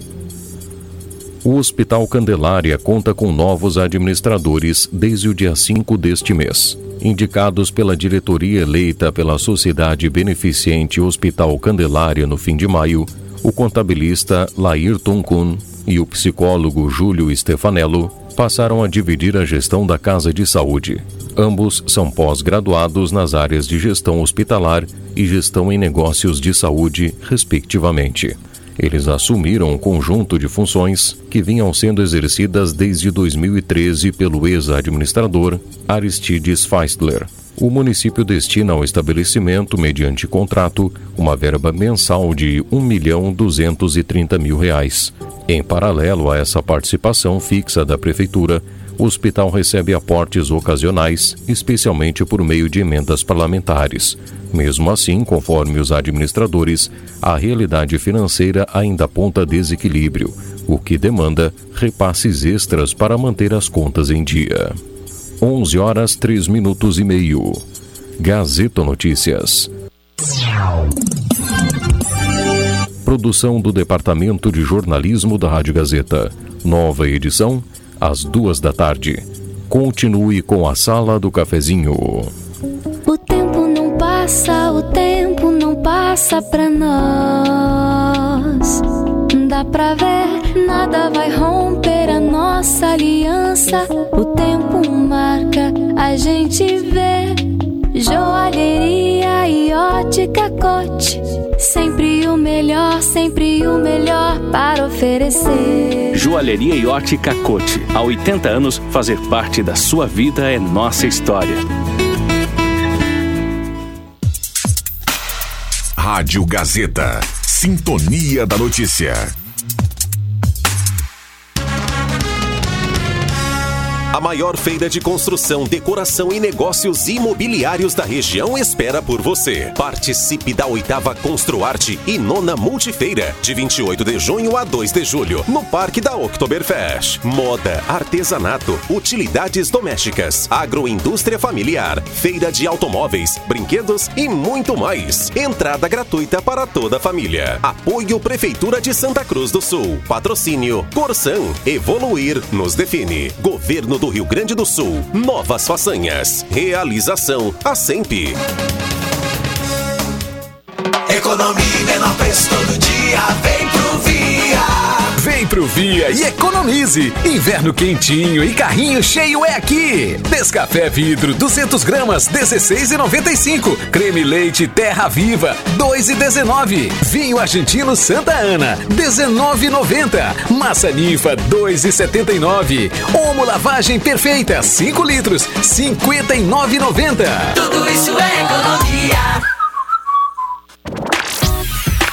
O Hospital Candelária conta com novos administradores desde o dia 5 deste mês. Indicados pela diretoria eleita pela Sociedade Beneficente Hospital Candelária no fim de maio, o contabilista Laírton Kuhn e o psicólogo Júlio Stefanello passaram a dividir a gestão da Casa de Saúde. Ambos são pós-graduados nas áreas de gestão hospitalar e gestão em negócios de saúde, respectivamente. Eles assumiram um conjunto de funções que vinham sendo exercidas desde 2013 pelo ex-administrador Aristides Feistler. O município destina ao estabelecimento, mediante contrato, uma verba mensal de R$ 1 milhão 230 mil reais. Em paralelo a essa participação fixa da Prefeitura, o hospital recebe aportes ocasionais, especialmente por meio de emendas parlamentares. Mesmo assim, conforme os administradores, a realidade financeira ainda aponta desequilíbrio, o que demanda repasses extras para manter as contas em dia. 11 horas 3 minutos e meio. Gazeta Notícias. Produção do Departamento de Jornalismo da Rádio Gazeta. Nova edição, às duas da tarde. Continue com a Sala do Cafezinho. O tempo não passa, o tempo não passa pra nós. Dá pra ver, nada vai romper a nossa aliança. O tempo marca, a gente vê. Joalheria e ótica cote. Melhor, sempre o melhor para oferecer. Joalheria e ótica Cote. Há 80 anos, fazer parte da sua vida é nossa história. Rádio Gazeta. Sintonia da Notícia. A maior feira de construção, decoração e negócios imobiliários da região espera por você. Participe da oitava Construarte e nona Multifeira, de 28 de junho a 2 de julho, no Parque da Oktoberfest. Moda, artesanato, utilidades domésticas, agroindústria familiar, feira de automóveis, brinquedos e muito mais. Entrada gratuita para toda a família. Apoio Prefeitura de Santa Cruz do Sul. Patrocínio Corsan. Evoluir nos define. Governo do Rio Grande do Sul. Novas façanhas. Realização a sempre. Economia e menor preço todo dia, vem pro pro Via e economize. Inverno quentinho e carrinho cheio é aqui. Descafé vidro 200 gramas 16,95. Creme leite Terra Viva 2,19. Vinho argentino Santa Ana 19,90. Massa ninfa 2,79. Omo lavagem perfeita 5 litros 59,90. Tudo isso é economia.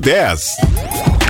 10.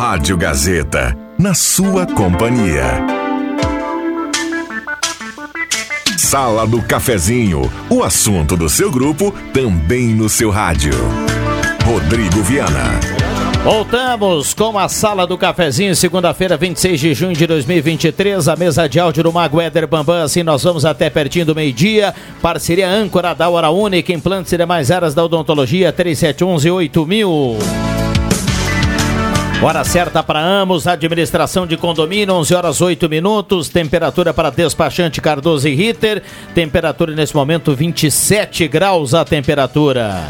Rádio Gazeta, na sua companhia. Sala do Cafezinho, o assunto do seu grupo também no seu rádio. Rodrigo Viana. Voltamos com a Sala do Cafezinho, segunda-feira, 26 de junho de 2023. A mesa de áudio do Mago Éder Bambam. Assim nós vamos até pertinho do meio-dia. Parceria âncora da Hora Única, implantes e demais áreas da odontologia, 3711 8000. Hora certa para Amos, administração de condomínio, 11 horas 8 minutos. Temperatura para despachante Cardoso e Ritter. Temperatura nesse momento 27 graus a temperatura.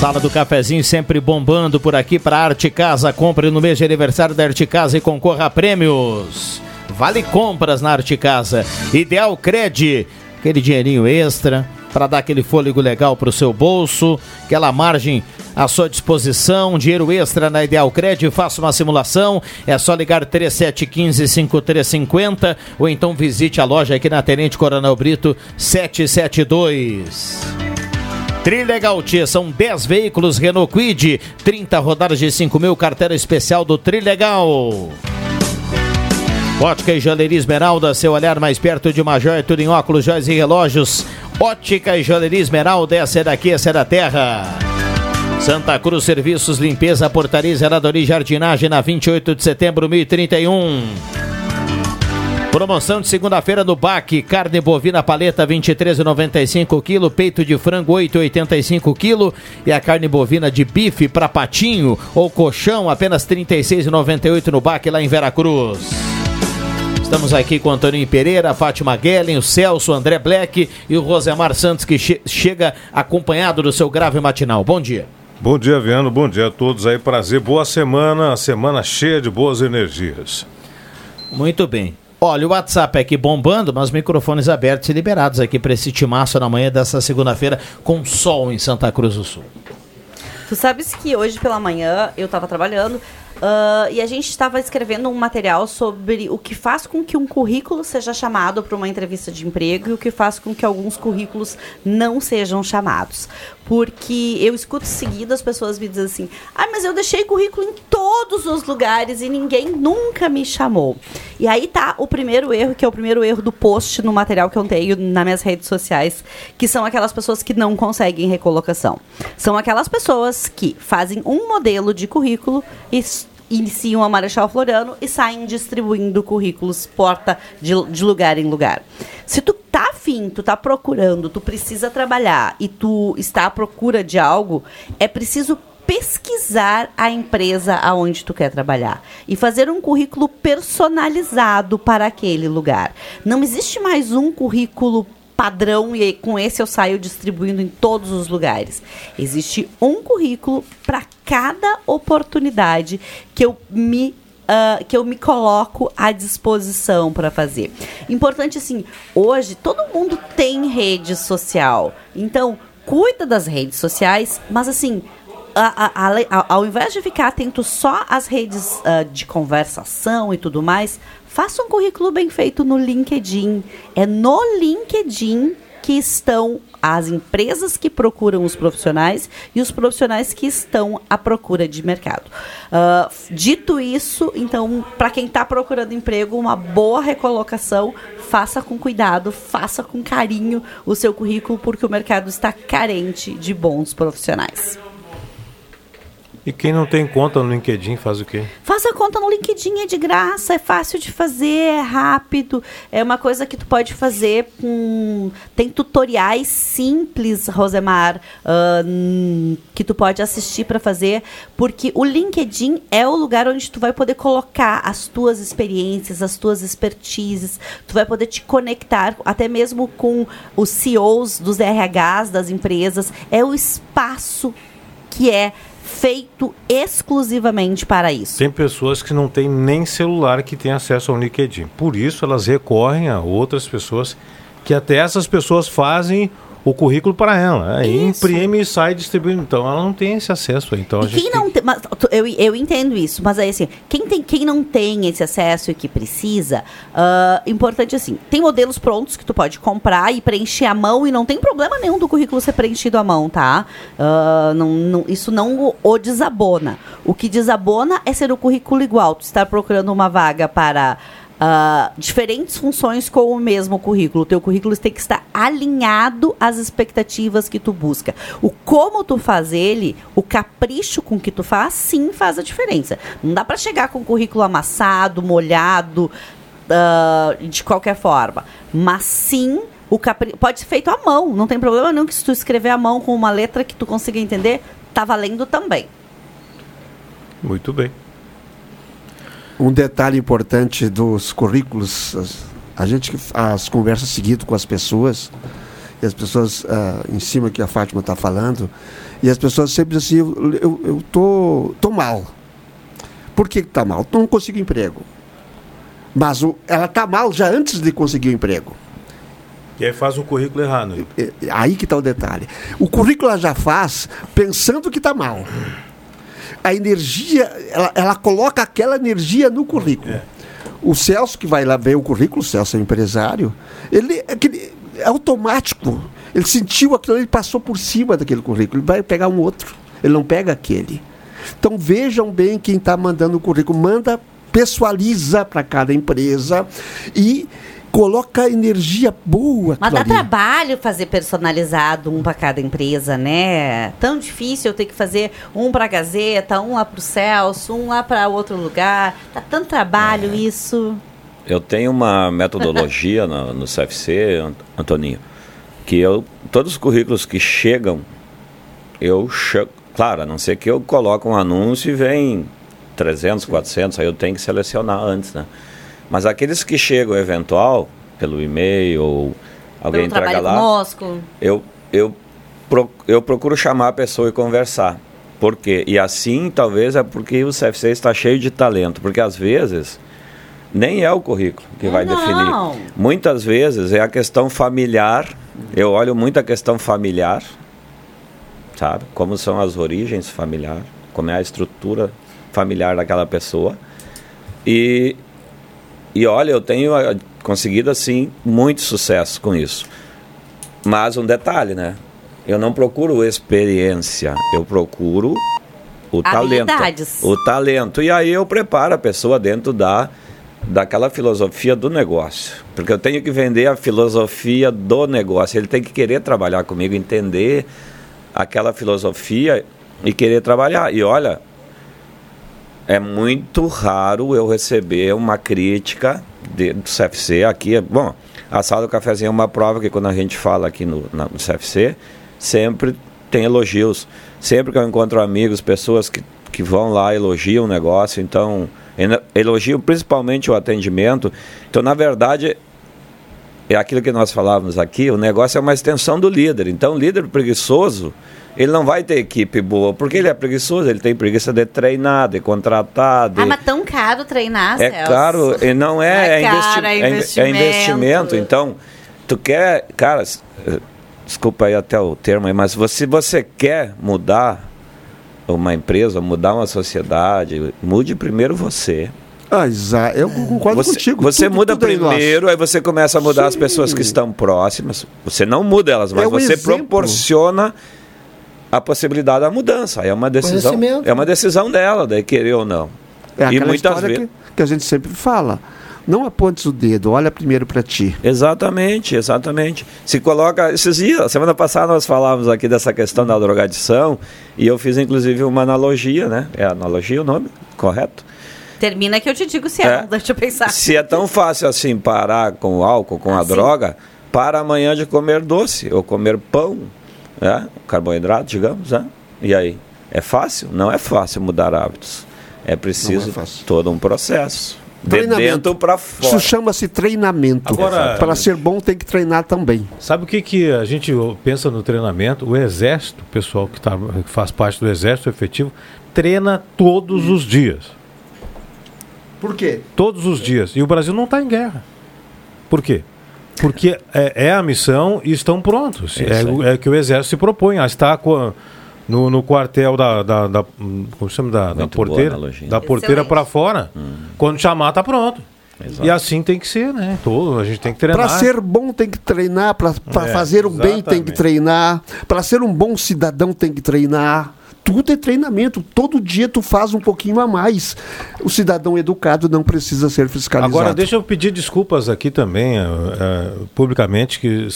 Sala do cafezinho sempre bombando por aqui para Arte Casa. Compre no mês de aniversário da Arte Casa e concorra a prêmios. Vale compras na Arte Casa. Ideal Cred, aquele dinheirinho extra para dar aquele fôlego legal para o seu bolso, aquela margem à sua disposição, dinheiro extra na Ideal Cred, faça uma simulação, é só ligar 3715-5350 ou então visite a loja aqui na Tenente Coronel Brito 772. Trilegal Tia, são 10 veículos Renault Quid, 30 rodadas de 5 mil, carteira especial do Trilegal. Ótica e Joalheria Esmeralda, seu olhar mais perto de uma joia, tudo em óculos, joias e relógios. Ótica e Joalheria Esmeralda, essa é daqui, essa é da terra. Santa Cruz Serviços, Limpeza, Portaria, Zeladoria e Jardinagem na 28 de setembro, 1031. Promoção de segunda-feira no BAC, carne bovina paleta 23,95 kg, peito de frango 8,85 kg e a carne bovina de bife para patinho ou colchão apenas 36,98 no BAC lá em Veracruz. Estamos aqui com o Antônio Pereira, Fátima Guellen, o Celso, o André Black e o Rosemar Santos que che chega acompanhado do seu grave matinal. Bom dia. Bom dia, Viano. Bom dia a todos aí. Prazer. Boa semana. Semana cheia de boas energias. Muito bem. Olha, o WhatsApp aqui bombando, mas microfones abertos e liberados aqui para esse timaço na manhã dessa segunda-feira com sol em Santa Cruz do Sul. Tu sabes que hoje pela manhã eu estava trabalhando Uh, e a gente estava escrevendo um material sobre o que faz com que um currículo seja chamado para uma entrevista de emprego e o que faz com que alguns currículos não sejam chamados. Porque eu escuto seguido as pessoas me dizem assim: ah, mas eu deixei currículo em todos os lugares e ninguém nunca me chamou. E aí tá o primeiro erro, que é o primeiro erro do post no material que eu tenho nas minhas redes sociais, que são aquelas pessoas que não conseguem recolocação. São aquelas pessoas que fazem um modelo de currículo e iniciam a Marechal Floriano e saem distribuindo currículos porta de, de lugar em lugar. Se tu tá afim, tu tá procurando, tu precisa trabalhar e tu está à procura de algo, é preciso pesquisar a empresa aonde tu quer trabalhar e fazer um currículo personalizado para aquele lugar. Não existe mais um currículo padrão e com esse eu saio distribuindo em todos os lugares. Existe um currículo para cada oportunidade que eu me Uh, que eu me coloco à disposição para fazer. Importante assim, hoje todo mundo tem rede social, então cuida das redes sociais, mas assim a, a, a, ao invés de ficar atento só às redes uh, de conversação e tudo mais, Faça um currículo bem feito no LinkedIn. É no LinkedIn que estão as empresas que procuram os profissionais e os profissionais que estão à procura de mercado. Uh, dito isso, então, para quem está procurando emprego, uma boa recolocação, faça com cuidado, faça com carinho o seu currículo, porque o mercado está carente de bons profissionais. E quem não tem conta no LinkedIn faz o quê? Faça conta no LinkedIn, é de graça, é fácil de fazer, é rápido. É uma coisa que tu pode fazer com. Tem tutoriais simples, Rosemar, uh, que tu pode assistir para fazer, porque o LinkedIn é o lugar onde tu vai poder colocar as tuas experiências, as tuas expertises, tu vai poder te conectar até mesmo com os CEOs dos RHs das empresas. É o espaço que é feito exclusivamente para isso. Tem pessoas que não têm nem celular que têm acesso ao LinkedIn. Por isso elas recorrem a outras pessoas que até essas pessoas fazem o currículo para ela. Aí imprime e sai distribuindo. Então ela não tem esse acesso. Então, quem não tem... tem, mas, eu, eu entendo isso, mas aí assim, quem, tem, quem não tem esse acesso e que precisa, uh, importante assim, tem modelos prontos que tu pode comprar e preencher à mão e não tem problema nenhum do currículo ser preenchido à mão, tá? Uh, não, não, isso não o, o desabona. O que desabona é ser o currículo igual. Tu estar procurando uma vaga para uh, diferentes funções com o mesmo currículo. O teu currículo tem que estar alinhado às expectativas que tu busca. O como tu faz ele, o capricho com que tu faz, sim faz a diferença. Não dá para chegar com o currículo amassado, molhado, uh, de qualquer forma. Mas sim o capri... pode ser feito à mão, não tem problema nenhum que se tu escrever à mão com uma letra que tu consiga entender, tá valendo também. Muito bem. Um detalhe importante dos currículos, a gente as conversas seguido com as pessoas, e as pessoas uh, em cima que a Fátima está falando, e as pessoas sempre dizem assim, eu, eu, eu tô, tô mal. Por que está mal? Não consigo emprego. Mas o, ela está mal já antes de conseguir o emprego. E aí faz o currículo errado. Aí que está o detalhe. O currículo ela já faz pensando que está mal a energia, ela, ela coloca aquela energia no currículo. É. O Celso, que vai lá ver o currículo, o Celso é empresário, ele, aquele, é automático. Ele sentiu aquilo, ele passou por cima daquele currículo. Ele vai pegar um outro. Ele não pega aquele. Então vejam bem quem está mandando o currículo. Manda pessoaliza para cada empresa e coloca energia boa. Mas dá aquilo ali. trabalho fazer personalizado um para cada empresa, né? Tão difícil eu ter que fazer um para a Gazeta, um lá para o Celso, um lá para outro lugar. Tá tanto trabalho isso. Eu tenho uma metodologia no, no CFC, Ant- Antoninho, que eu todos os currículos que chegam, eu che- claro, a não ser que eu coloque um anúncio e vem 300, 400, aí eu tenho que selecionar antes, né? Mas aqueles que chegam eventual pelo e-mail ou alguém Pelo entrega lá, conosco. eu, eu, eu procuro chamar a pessoa e conversar. Por quê? E assim, talvez, é porque o CFC está cheio de talento. Porque às vezes, nem é o currículo que vai Não. definir. Muitas vezes é a questão familiar. Eu olho muito a questão familiar, sabe? Como são as origens familiares, como é a estrutura familiar daquela pessoa. E, e olha, eu tenho ah, conseguido, assim, muito sucesso com isso. Mas um detalhe, né? Eu não procuro experiência, eu procuro o talento. O talento. E aí eu preparo a pessoa dentro da daquela filosofia do negócio. Porque eu tenho que vender a filosofia do negócio. Ele tem que querer trabalhar comigo, entender aquela filosofia e querer trabalhar. E olha, é muito raro eu receber uma crítica de- do CFC aqui. Bom, a sala do cafezinho é uma prova que quando a gente fala aqui no, na- no CFC, sempre tem elogios. Sempre que eu encontro amigos, pessoas que, que vão lá elogiam o negócio, então elogiam principalmente o atendimento. Então, na verdade, é aquilo que nós falávamos aqui, o negócio é uma extensão do líder. Então, líder preguiçoso, ele não vai ter equipe boa, porque ele é preguiçoso, ele tem preguiça de treinar, de contratar, de... Ah, mas tão caro treinar, É Celso. caro, e não é, É é, investi- caro, é é in- é investimento. investimento. Então, tu quer, cara, eh, desculpa aí até o termo aí, mas se você quer mudar uma empresa, mudar uma sociedade, mude primeiro você. Ah, Isa, eu concordo Você, contigo. você Tudo- muda tudo é primeiro, aí você começa a mudar as Sim. pessoas que estão próximas. Você não muda elas, mas É um você exemplo. proporciona a possibilidade da mudança. É uma decisão, é uma decisão dela, daí querer ou não. É e muitas história vezes que, que a gente sempre fala. Não apontes o dedo, olha primeiro para ti. Exatamente, exatamente. Se coloca. Esses dias, semana passada nós falávamos aqui dessa questão da drogadição e eu fiz inclusive uma analogia, né? É analogia o nome? Correto? Termina que eu te digo se é, É. *laughs* deixa eu pensar. Se é tão fácil assim parar com o álcool, com a droga, para amanhã de comer doce ou comer pão, né? carboidrato, digamos, né? E aí? É fácil? Não é fácil mudar hábitos. É preciso todo um processo. De Treinamento. dentro para fora. Isso chama-se treinamento. Agora- para ser bom tem que treinar também. Sabe o que, que a gente pensa no treinamento? O exército, o pessoal que, tá, que faz parte do exército efetivo, treina todos os dias. Por quê? Todos os dias. E o Brasil não está em guerra. Por quê? Porque é, é a missão e estão prontos. É É, é que o exército se propõe a estar com- no, no quartel da, da, da- hum, como chama da, da porteira, da porteira para fora. Quando chamar tá pronto. Exato. E assim tem que ser, né? Todo, a gente tem que treinar. Para ser bom tem que treinar, para É, fazer o bem tem que treinar, para ser um bom cidadão tem que treinar. Tudo é treinamento. Todo dia tu faz um pouquinho a mais. O cidadão educado não precisa ser fiscalizado. Agora, deixa eu pedir desculpas aqui também, eh, eh, publicamente, que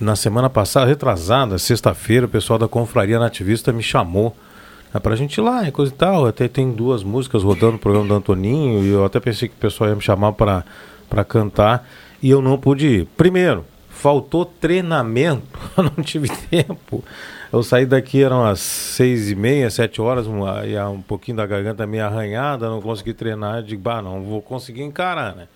na semana passada, retrasada, sexta-feira, o pessoal da Confraria Nativista me chamou né, pra gente ir lá e coisa e tal. Até tem duas músicas rodando no programa do Antoninho e eu até pensei que o pessoal ia me chamar pra cantar e eu não pude ir. Primeiro, faltou treinamento, *laughs* eu não tive tempo. Eu saí daqui, eram as seis e meia, sete horas, uma, e um pouquinho da garganta meio arranhada, não consegui treinar. Eu digo, bah, não vou conseguir encarar, né?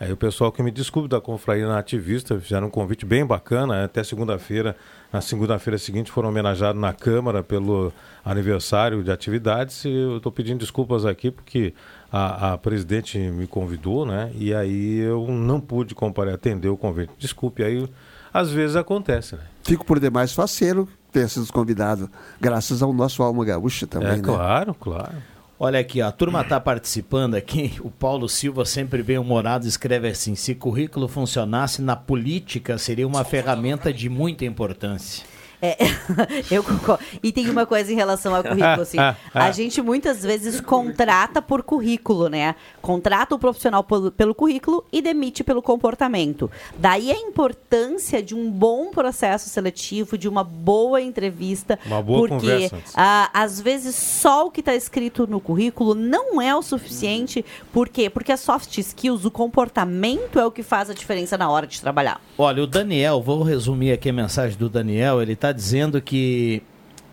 Aí o pessoal que me desculpe da Confraria Nativista fizeram um convite bem bacana, até segunda-feira. Na segunda-feira seguinte foram homenageados na Câmara pelo aniversário de atividades. E eu estou pedindo desculpas aqui porque a, a presidente me convidou, né? E aí eu não pude comparecer, atender o convite. Desculpe, aí às vezes acontece, né? Fico por demais faceiro ter sido convidado, graças ao nosso Alma Gaúcha também. É né? claro, claro. Olha aqui, ó, a turma está participando aqui. O Paulo Silva, sempre bem humorado, escreve assim: se currículo funcionasse na política, seria uma ferramenta de muita importância. É, *laughs* eu concordo. E tem uma coisa em relação ao currículo, assim. *laughs* A gente muitas vezes contrata por currículo, né? Contrata o profissional pelo, pelo currículo e demite pelo comportamento. Daí a importância de um bom processo seletivo, de uma boa entrevista. Uma boa porque conversa antes. ah, às vezes só o que está escrito no currículo não é o suficiente. Por quê? Porque as soft skills, o comportamento é o que faz a diferença na hora de trabalhar. Olha, o Daniel, vou resumir aqui a mensagem do Daniel. Ele está dizendo que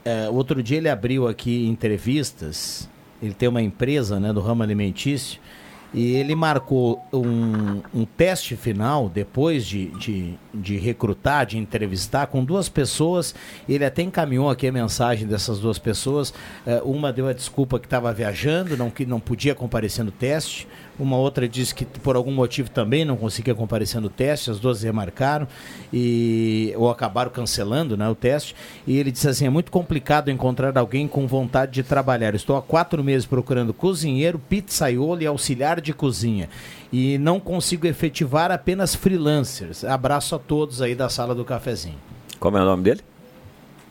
é, outro dia ele abriu aqui entrevistas. Ele tem uma empresa né, do ramo alimentício e ele marcou um, um teste final depois de, de, de recrutar, de entrevistar com duas pessoas. Ele até encaminhou aqui a mensagem dessas duas pessoas. É, uma deu a desculpa que estava viajando, não, que não podia comparecer no teste. Uma outra disse que por algum motivo também não conseguia comparecer no teste, as duas remarcaram e ou acabaram cancelando né, o teste. E ele disse assim: é muito complicado encontrar alguém com vontade de trabalhar. Estou há quatro meses procurando cozinheiro, pizzaiolo e auxiliar de cozinha. E não consigo efetivar apenas freelancers. Abraço a todos aí da sala do cafezinho. Como é o nome dele?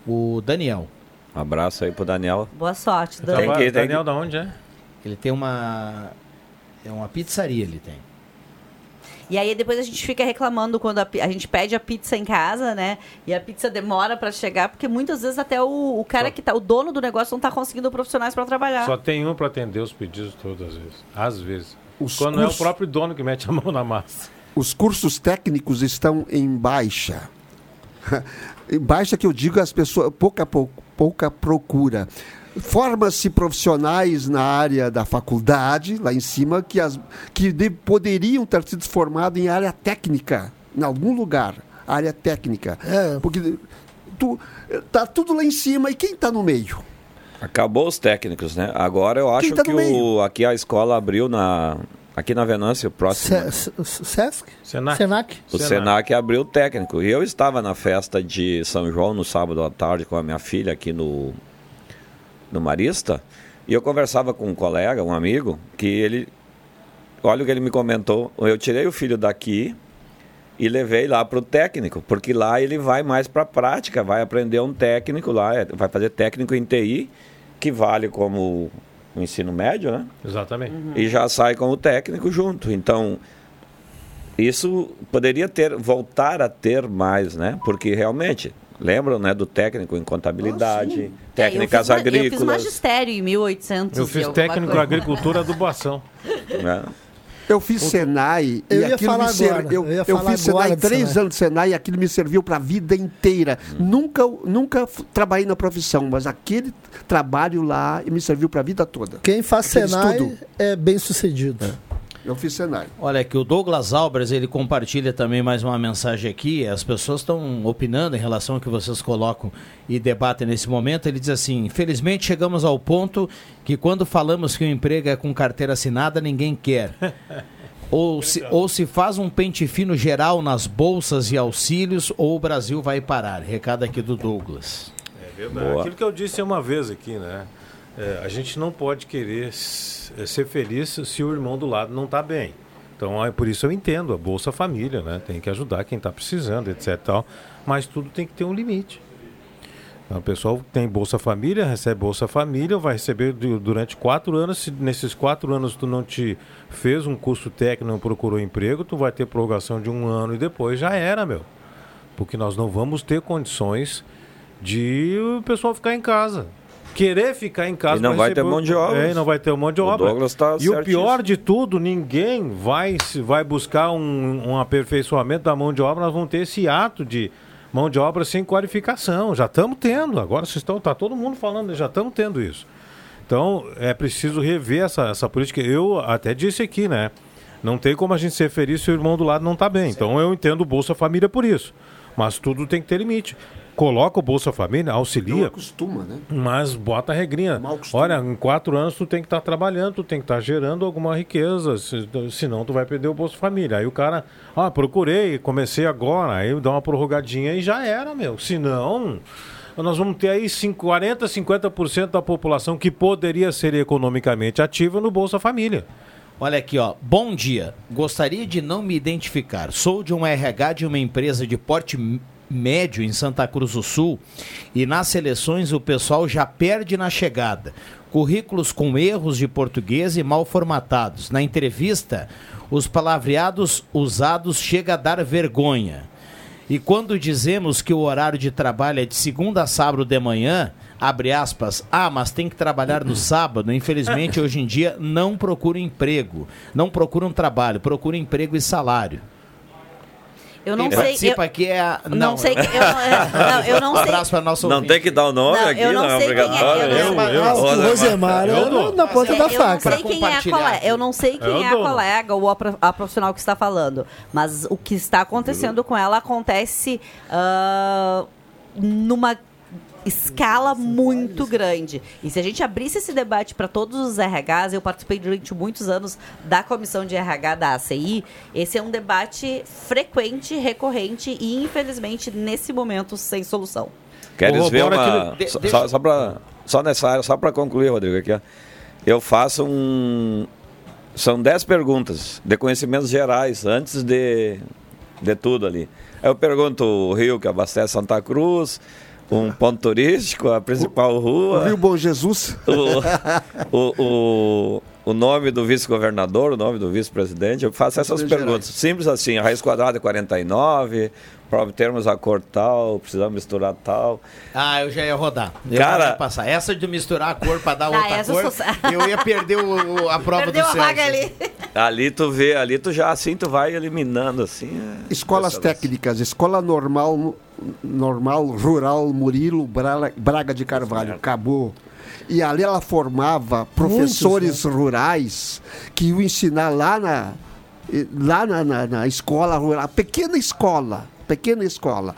O Daniel. Um abraço aí pro Daniel. Boa sorte, Tem Daniel. que- tem Daniel, que- da onde é? Ele tem uma. É uma pizzaria, ele tem. E aí depois a gente fica reclamando quando a, a gente pede a pizza em casa, né? E a pizza demora pra chegar, porque muitas vezes até o, o cara que tá, o dono do negócio não tá conseguindo profissionais pra trabalhar. Só tem um para atender os pedidos todas as vezes. Às vezes. Os Quando é o cursos- próprio dono que mete a mão na massa. Os cursos técnicos estão em baixa. *laughs* em baixa que eu digo as pessoas pouca pou- pouca procura. Forma-se profissionais na área da faculdade, lá em cima, que, as, que de- poderiam ter sido formados em área técnica, em algum lugar, área técnica. Porque tu, tá tudo lá em cima e quem está no meio? Acabou os técnicos, né? Agora eu acho tá que o, aqui a escola abriu na aqui na Venância, próximo. Se- se- Sesc? Senac. Senac. O Senac abriu o técnico. E eu estava na festa de São João no sábado à tarde com a minha filha aqui no, no Marista. E eu conversava com um colega, um amigo, que ele. Olha o que ele me comentou. Eu tirei o filho daqui e levei lá para o técnico, porque lá ele vai mais para a prática, vai aprender um técnico lá, é, vai fazer técnico em TI, que vale como o ensino médio, né? Exatamente. e já sai com o técnico junto. Então, isso poderia ter voltar a ter mais, né? Porque realmente, lembram, né, do técnico em contabilidade, técnicas É, eu fiz, ma- Eu fiz agrícolas, magistério em 1800. Eu fiz técnico coisa. agricultura adubação. né? Eu fiz Senai Eu e aquilo me ser- agora, eu, eu fiz Senai três Senai. anos de Senai e aquilo me serviu para a vida inteira. Nunca, nunca f- trabalhei na profissão, mas aquele trabalho lá me serviu para a vida toda. Quem faz Aquele Senai estudo. é bem sucedido. Eu fiz Senai. Olha que o Douglas Albers, ele compartilha também mais uma mensagem aqui. As pessoas estão opinando em relação ao que vocês colocam e debatem nesse momento. Ele diz assim: infelizmente chegamos ao ponto que quando falamos que o emprego é com carteira assinada, ninguém quer. *laughs* Ou se, ou se faz um pente fino geral nas bolsas e auxílios, ou o Brasil vai parar. Recado aqui do Douglas. É verdade. Aquilo que eu disse uma vez aqui, né? É, a gente não pode querer é, ser feliz se o irmão do lado não está bem. Então, é por isso eu entendo a Bolsa Família, né? Tem que ajudar quem está precisando, etc. Tal, mas tudo tem que ter um limite. Então, o pessoal tem Bolsa Família, recebe Bolsa Família, vai receber du- durante quatro anos. Se nesses quatro anos tu não te fez um curso técnico, não procurou emprego, tu vai ter prorrogação de um ano e depois já era, meu. Porque nós não vamos ter condições de o pessoal ficar em casa. Querer ficar em casa E não vai ter o- mão de obra. É, e não vai ter um monte de O obra. Douglas tá e o certíssimo. pior de tudo, ninguém vai, se- vai buscar um, um aperfeiçoamento da mão de obra, nós vamos ter esse ato de mão de obra sem qualificação. Já estamos tendo, agora vocês estão, tá todo mundo falando, já estamos tendo isso. Então, é preciso rever essa, essa política. Eu até disse aqui, né? Não tem como a gente ser feliz se o irmão do lado não está bem. Então, eu entendo o Bolsa Família por isso. Mas tudo tem que ter limite. Coloca o Bolsa Família, auxilia, Acostuma, né? mas bota a regrinha. Olha, em quatro anos tu tem que estar trabalhando, tu tem que estar gerando alguma riqueza, se- senão tu vai perder o Bolsa Família. Aí o cara, ah, procurei, comecei agora, aí dá uma prorrogadinha e já era, meu. Senão, nós vamos ter aí cinco- 40, 50% da população que poderia ser economicamente ativa no Bolsa Família. Olha aqui, ó. Bom dia. Gostaria de não me identificar. Sou de um RH de uma empresa de porte médio em Santa Cruz do Sul e nas seleções o pessoal já perde na chegada. Currículos com erros de português e mal formatados. Na entrevista, os palavreados usados chega a dar vergonha. E quando dizemos que o horário de trabalho é de segunda a sábado de manhã, abre aspas, ah, mas tem que trabalhar no *clears throat* sábado, infelizmente hoje em dia não procura emprego, não procura um trabalho, procura emprego e salário. Eu não Quem sei. participa eu- aqui é a... Não, sei. que- Eu, não- é, não, eu não *laughs* Um sei. abraço para nosso Não tem que dar o nome Não, aqui, eu não não, é sei quem é, obrigatório. eu não- Eu- Ah, o Rosemar Eu é na ponta da É, faca. Eu não sei quem é a colega, eu não sei quem Eu é a colega ou a, pro- a profissional que está falando, mas o que está acontecendo com ela acontece ah, numa escala muito grande. E se a gente abrisse esse debate para todos os RHs, eu participei durante muitos anos da comissão de RH da ACI, esse é um debate frequente, recorrente e infelizmente nesse momento sem solução. Queres ver uma. de- só, deixa- só, só, pra, só nessa área, só para concluir, Rodrigo, aqui, ó. Eu faço um. São 10 perguntas de conhecimentos gerais, antes de, de tudo ali. Eu pergunto o rio que abastece Santa Cruz, um ponto turístico, a principal rua. O Rio Bom Jesus. O, *laughs* o, o, o nome do vice-governador, o nome do vice-presidente, eu faço essas Gerais. perguntas. Simples assim, a raiz quadrada é 49, para obtermos a cor tal, precisamos misturar tal. Ah, eu já ia rodar. Eu Cara- já ia passar. Essa de misturar a cor para dar *laughs* Ah, outra cor, eu sou- eu ia perder o- o- a prova Perdeu do a Celso. vaga ali. *laughs* Ali tu vê, ali tu já assim, tu vai eliminando assim. é- Escolas técnicas, Escola Normal, normal Rural Murilo Braga, de Carvalho, acabou. E ali ela formava professores rurais que iam ensinar lá na, lá na, na- na escola rural, pequena escola, pequena escola.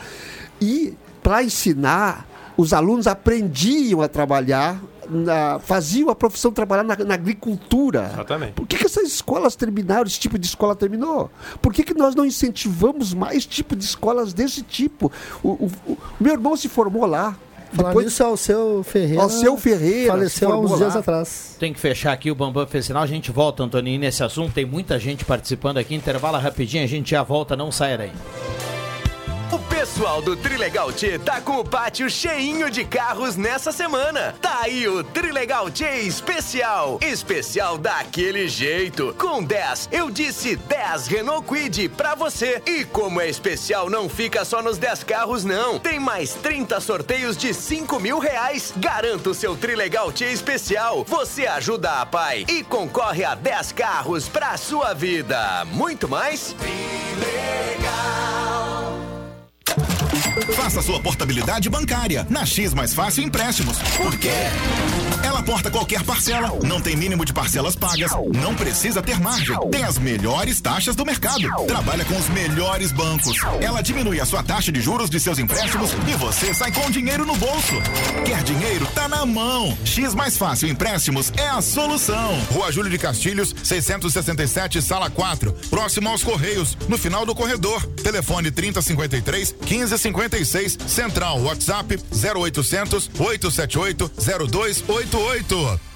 E para ensinar, os alunos aprendiam a trabalhar, na- faziam a profissão trabalhar na, na agricultura. Exatamente. Por que, que essas escolas terminaram, esse tipo de escola terminou? Por que, que nós não incentivamos mais tipo de escolas desse tipo? O, o- o meu irmão se formou lá. Depois, nisso, Alceu Ferreira. Alceu Ferreira Faleceu há uns dias lá. atrás. Tem que fechar aqui o Bambam fez sinal. A gente volta, Antoninho, nesse assunto. Tem muita gente participando aqui. Intervalo rapidinho, a gente já volta. Não sai daí. O pessoal do Trilegal T tá com o pátio cheinho de carros nessa semana. Tá aí o Trilegal T especial. Especial daquele jeito. Com 10, eu disse 10 Renault Kwid pra você. E como é especial, não fica só nos 10 carros, não. Tem mais 30 sorteios de 5 mil reais. Garanta o seu Trilegal T especial. Você ajuda a pai e concorre a 10 carros pra sua vida. Muito mais? Faça sua portabilidade bancária na X Mais Fácil Empréstimos. Por quê? Ela porta qualquer parcela, não tem mínimo de parcelas pagas, não precisa ter margem, tem as melhores taxas do mercado, trabalha com os melhores bancos. Ela diminui a sua taxa de juros de seus empréstimos e você sai com dinheiro no bolso. Quer dinheiro? Tá na mão. X Mais Fácil Empréstimos é a solução. Rua Júlio de Castilhos, 667, sala 4, próximo aos Correios, no final do corredor. Telefone 3053 1556, Central WhatsApp 0800 878 0288. 88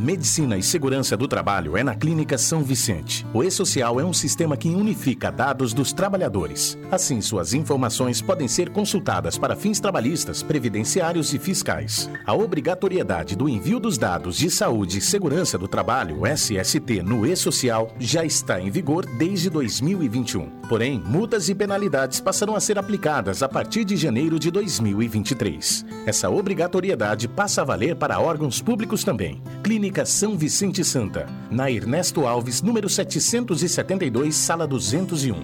medicina e segurança do trabalho é na Clínica São Vicente. O E-Social é um sistema que unifica dados dos trabalhadores. Assim, suas informações podem ser consultadas para fins trabalhistas, previdenciários e fiscais. A obrigatoriedade do envio dos dados de saúde e segurança do trabalho, SST, no E-Social já está em vigor desde 2021. Porém, multas e penalidades passarão a ser aplicadas a partir de janeiro de 2023. Essa obrigatoriedade passa a valer para órgãos públicos também. Clínica São Vicente Santa, na Ernesto Alves, número 772, sala 201.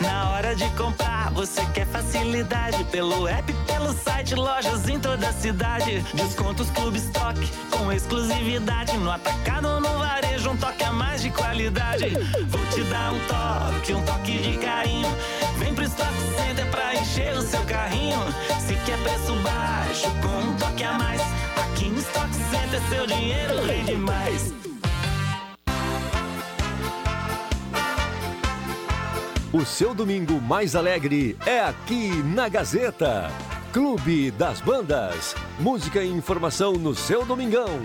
Na hora de comprar, você quer facilidade pelo app, pelo site, lojas em toda a cidade. Descontos Clube Stock com exclusividade no atacado ou no varejo, um toque a mais de qualidade. Vou te dar um toque, um toque de carinho. Vem pro Stock Center pra encher o seu carrinho. Se quer preço baixo com um toque a mais, aqui no Stock Center seu dinheiro rende mais. O seu domingo mais alegre é aqui na Gazeta. Clube das Bandas. Música e informação no seu domingão.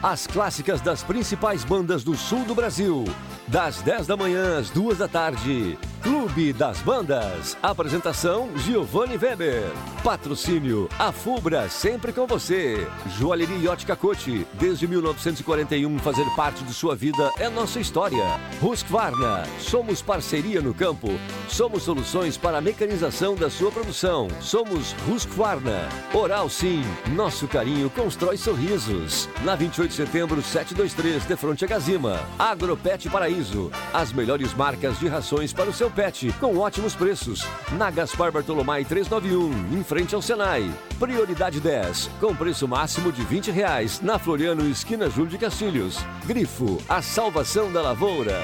As clássicas das principais bandas do sul do Brasil. Das 10 da manhã às 2 da tarde. Clube das Bandas. Apresentação Giovanni Weber. Patrocínio A Fubra, sempre com você. Joalheria e Ótica Cote. Desde 1941, fazer parte de sua vida é nossa história. Husqvarna. Somos parceria no campo. Somos soluções para a mecanização da sua produção. Somos Husqvarna. Oral Sim. Nosso carinho constrói sorrisos. Na 28 de setembro, 723, de fronte a Gazima. Agropet Paraíso. As melhores marcas de rações para o seu pet, com ótimos preços. Na Gaspar Bartolomai 391, em frente ao Senai. Prioridade 10, com preço máximo de 20 reais. Na Floriano, esquina Júlio de Castilhos. Grifo, a salvação da lavoura.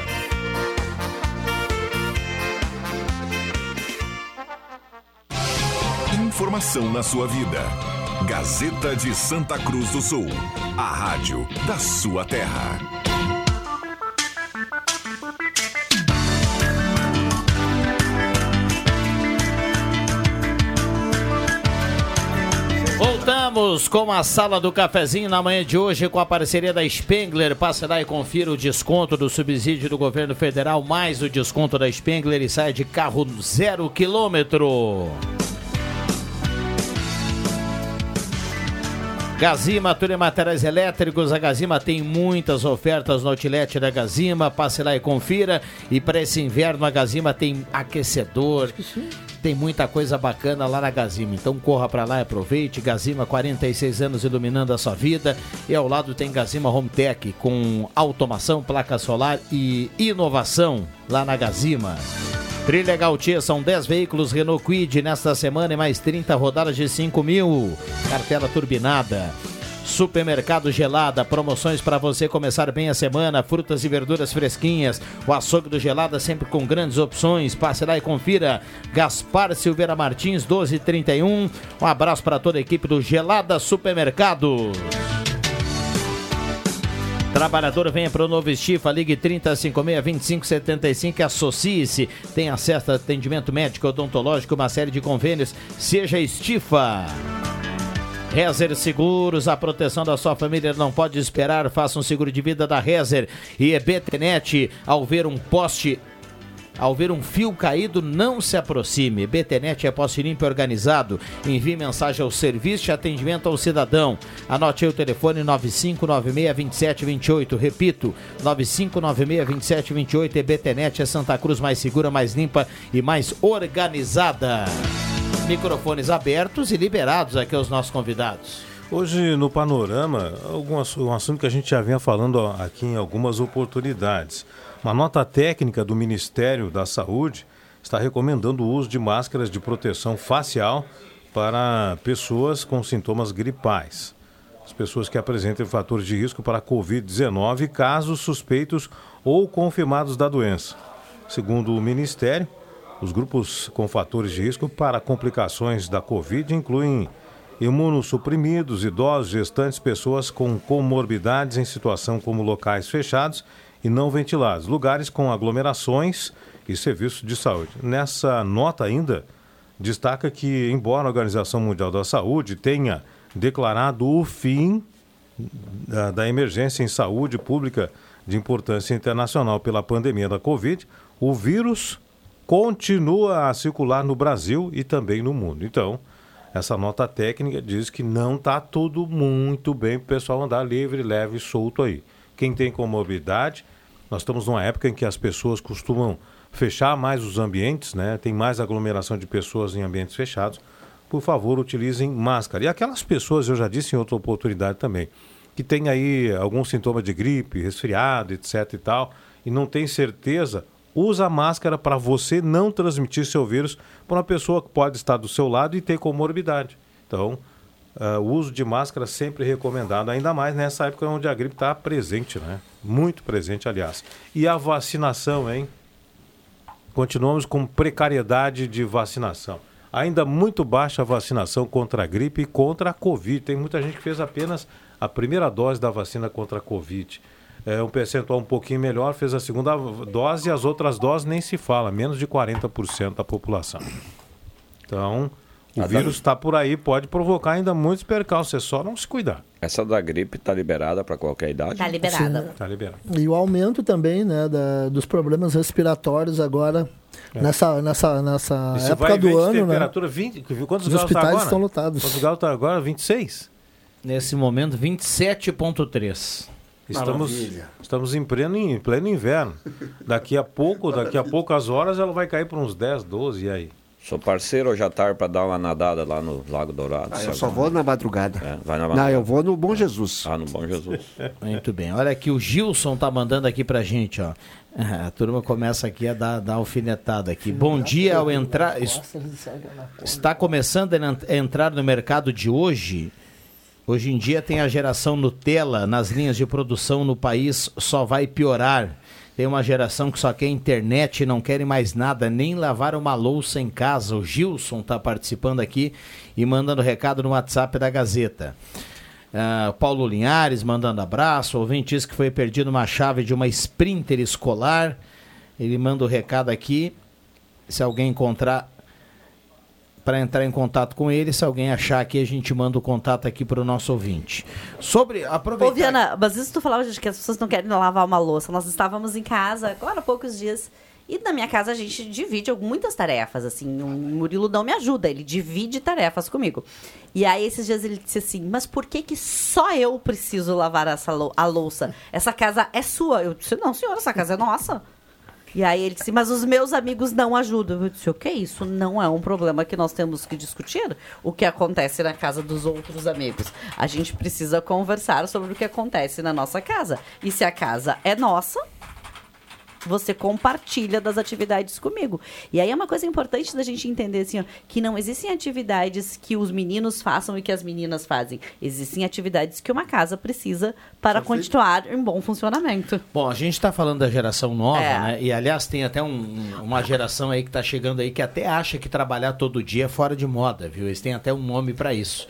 Informação na sua vida. Gazeta de Santa Cruz do Sul. A rádio da sua terra. Voltamos com a sala do cafezinho na manhã de hoje com a parceria da Spengler. Passe lá e confira o desconto do subsídio do governo federal, mais o desconto da Spengler e sai de carro zero quilômetro. Gazima, tudo em materiais elétricos. A Gazima tem muitas ofertas no outlet da Gazima. Passe lá e confira. E para esse inverno, a Gazima tem aquecedor. Tem muita coisa bacana lá na Gazima. Então corra para lá e aproveite. Gazima, 46 anos iluminando a sua vida. E ao lado tem Gazima Home Tech com automação, placa solar e inovação lá na Gazima. Trilha Gautier, são 10 veículos Renault Quid nesta semana e mais 30 rodadas de 5 mil. Cartela turbinada. Supermercado Gelada, promoções para você começar bem a semana, frutas e verduras fresquinhas, o açougue do Gelada sempre com grandes opções, passe lá e confira. Gaspar Silveira Martins, 1231, um abraço para toda a equipe do Gelada Supermercado. Trabalhador, venha para o novo Estifa, ligue 3056-2575 e associe-se. Tem acesso a atendimento médico, odontológico, uma série de convênios. Seja Estifa. Rezer Seguros, a proteção da sua família não pode esperar. Faça um seguro de vida da Rezer e EBTnet. Ao ver um poste ao ver um fio caído, não se aproxime. BTnet é posse limpo e organizado. Envie mensagem ao serviço de atendimento ao cidadão. Anote aí o telefone 9596-2728. Repito, 9596-2728. E BTnet é Santa Cruz mais segura, mais limpa e mais organizada. Microfones abertos e liberados aqui aos nossos convidados. Hoje no Panorama, algum, um assunto que a gente já vinha falando aqui em algumas oportunidades. Uma nota técnica do Ministério da Saúde está recomendando o uso de máscaras de proteção facial para pessoas com sintomas gripais. As pessoas que apresentem fatores de risco para a Covid-19 casos suspeitos ou confirmados da doença. Segundo o Ministério, os grupos com fatores de risco para complicações da Covid incluem imunossuprimidos, idosos, gestantes, pessoas com comorbidades em situação como locais fechados e não ventilados, lugares com aglomerações e serviços de saúde. Nessa nota ainda destaca que, embora a Organização Mundial da Saúde tenha declarado o fim da, da emergência em saúde pública de importância internacional pela pandemia da Covid, o vírus continua a circular no Brasil e também no mundo. Então, essa nota técnica diz que não está tudo muito bem para o pessoal andar livre, leve e solto aí. Quem tem comorbidade, nós estamos numa época em que as pessoas costumam fechar mais os ambientes, né? Tem mais aglomeração de pessoas em ambientes fechados. Por favor, utilizem máscara. E aquelas pessoas, eu já disse em outra oportunidade também, que tem aí algum sintoma de gripe, resfriado, etc e tal, e não tem certeza, usa máscara para você não transmitir seu vírus para uma pessoa que pode estar do seu lado e ter comorbidade. Então, uh, o uso de máscara sempre recomendado, ainda mais nessa época onde a gripe está presente, né? Muito presente, aliás. E a vacinação, hein? Continuamos com precariedade de vacinação. Ainda muito baixa a vacinação contra a gripe e contra a Covid. Tem muita gente que fez apenas a primeira dose da vacina contra a Covid. É um percentual um pouquinho melhor, fez a segunda dose e as outras doses nem se fala, menos de 40% da população. Então, o A da- vírus está por aí, pode provocar ainda muitos percalços, é só não se cuidar. Essa da gripe está liberada para qualquer idade? Tá liberada. Tá liberado. E o aumento também, né, da- dos problemas respiratórios agora, É. nessa, nessa, nessa Isso época do ano, né? temperatura 20, quantos Os graus tá hospitais agora? estão lotados. Quantos graus está agora? 26? Nesse momento, 27,3. Estamos, estamos em, pleno, em pleno inverno. Daqui a pouco, daqui a poucas horas, ela vai cair para uns 10, 12, e aí? Sou parceiro hoje à tarde para dar uma nadada lá no Lago Dourado. Ah, eu só vou na madrugada. É, vai na Não, madrugada. eu vou no Bom Jesus. Ah, no Bom Jesus. Muito bem. Olha aqui, o Gilson tá mandando aqui pra gente, ó. *laughs* A turma começa aqui a dar, dar alfinetada aqui. Bom dia ao entrar. es- Está começando a entrar no mercado de hoje. Hoje em dia tem a geração Nutella nas linhas de produção no país, só vai piorar. Tem uma geração que só quer internet e não querem mais nada, nem lavar uma louça em casa. O Gilson está participando aqui e mandando recado no WhatsApp da Gazeta. Ah, Paulo Linhares mandando abraço. O ouvinte diz que foi perdido uma chave de uma Sprinter escolar. Ele manda o recado aqui. Se alguém encontrar, para entrar em contato com ele. Se alguém achar aqui, a gente manda o contato aqui para o nosso ouvinte. Sobre. Aproveitar. Ô, Viana, mas isso tu falava, gente, que as pessoas não querem lavar uma louça. Nós estávamos em casa agora há poucos dias. E na minha casa a gente divide muitas tarefas, assim. O Murilo não me ajuda, ele divide tarefas comigo. E aí esses dias ele disse assim: Mas por que que só eu preciso lavar essa lou- a louça? Essa casa é sua. Eu disse: Não, senhor, essa casa é nossa. E aí ele disse, mas os meus amigos não ajudam. Eu disse, o que é isso? Não é um problema que nós temos que discutir o que acontece na casa dos outros amigos. A gente precisa conversar sobre o que acontece na nossa casa. E se a casa é nossa, você compartilha das atividades comigo. E aí é uma coisa importante da gente entender assim, ó, que não existem atividades que os meninos façam e que as meninas fazem. Existem atividades que uma casa precisa para continuar em bom funcionamento. Bom, a gente está falando da geração nova, É. né? E aliás, tem até um- uma geração aí que está chegando aí que até acha que trabalhar todo dia é fora de moda, viu? Eles têm até um nome para isso.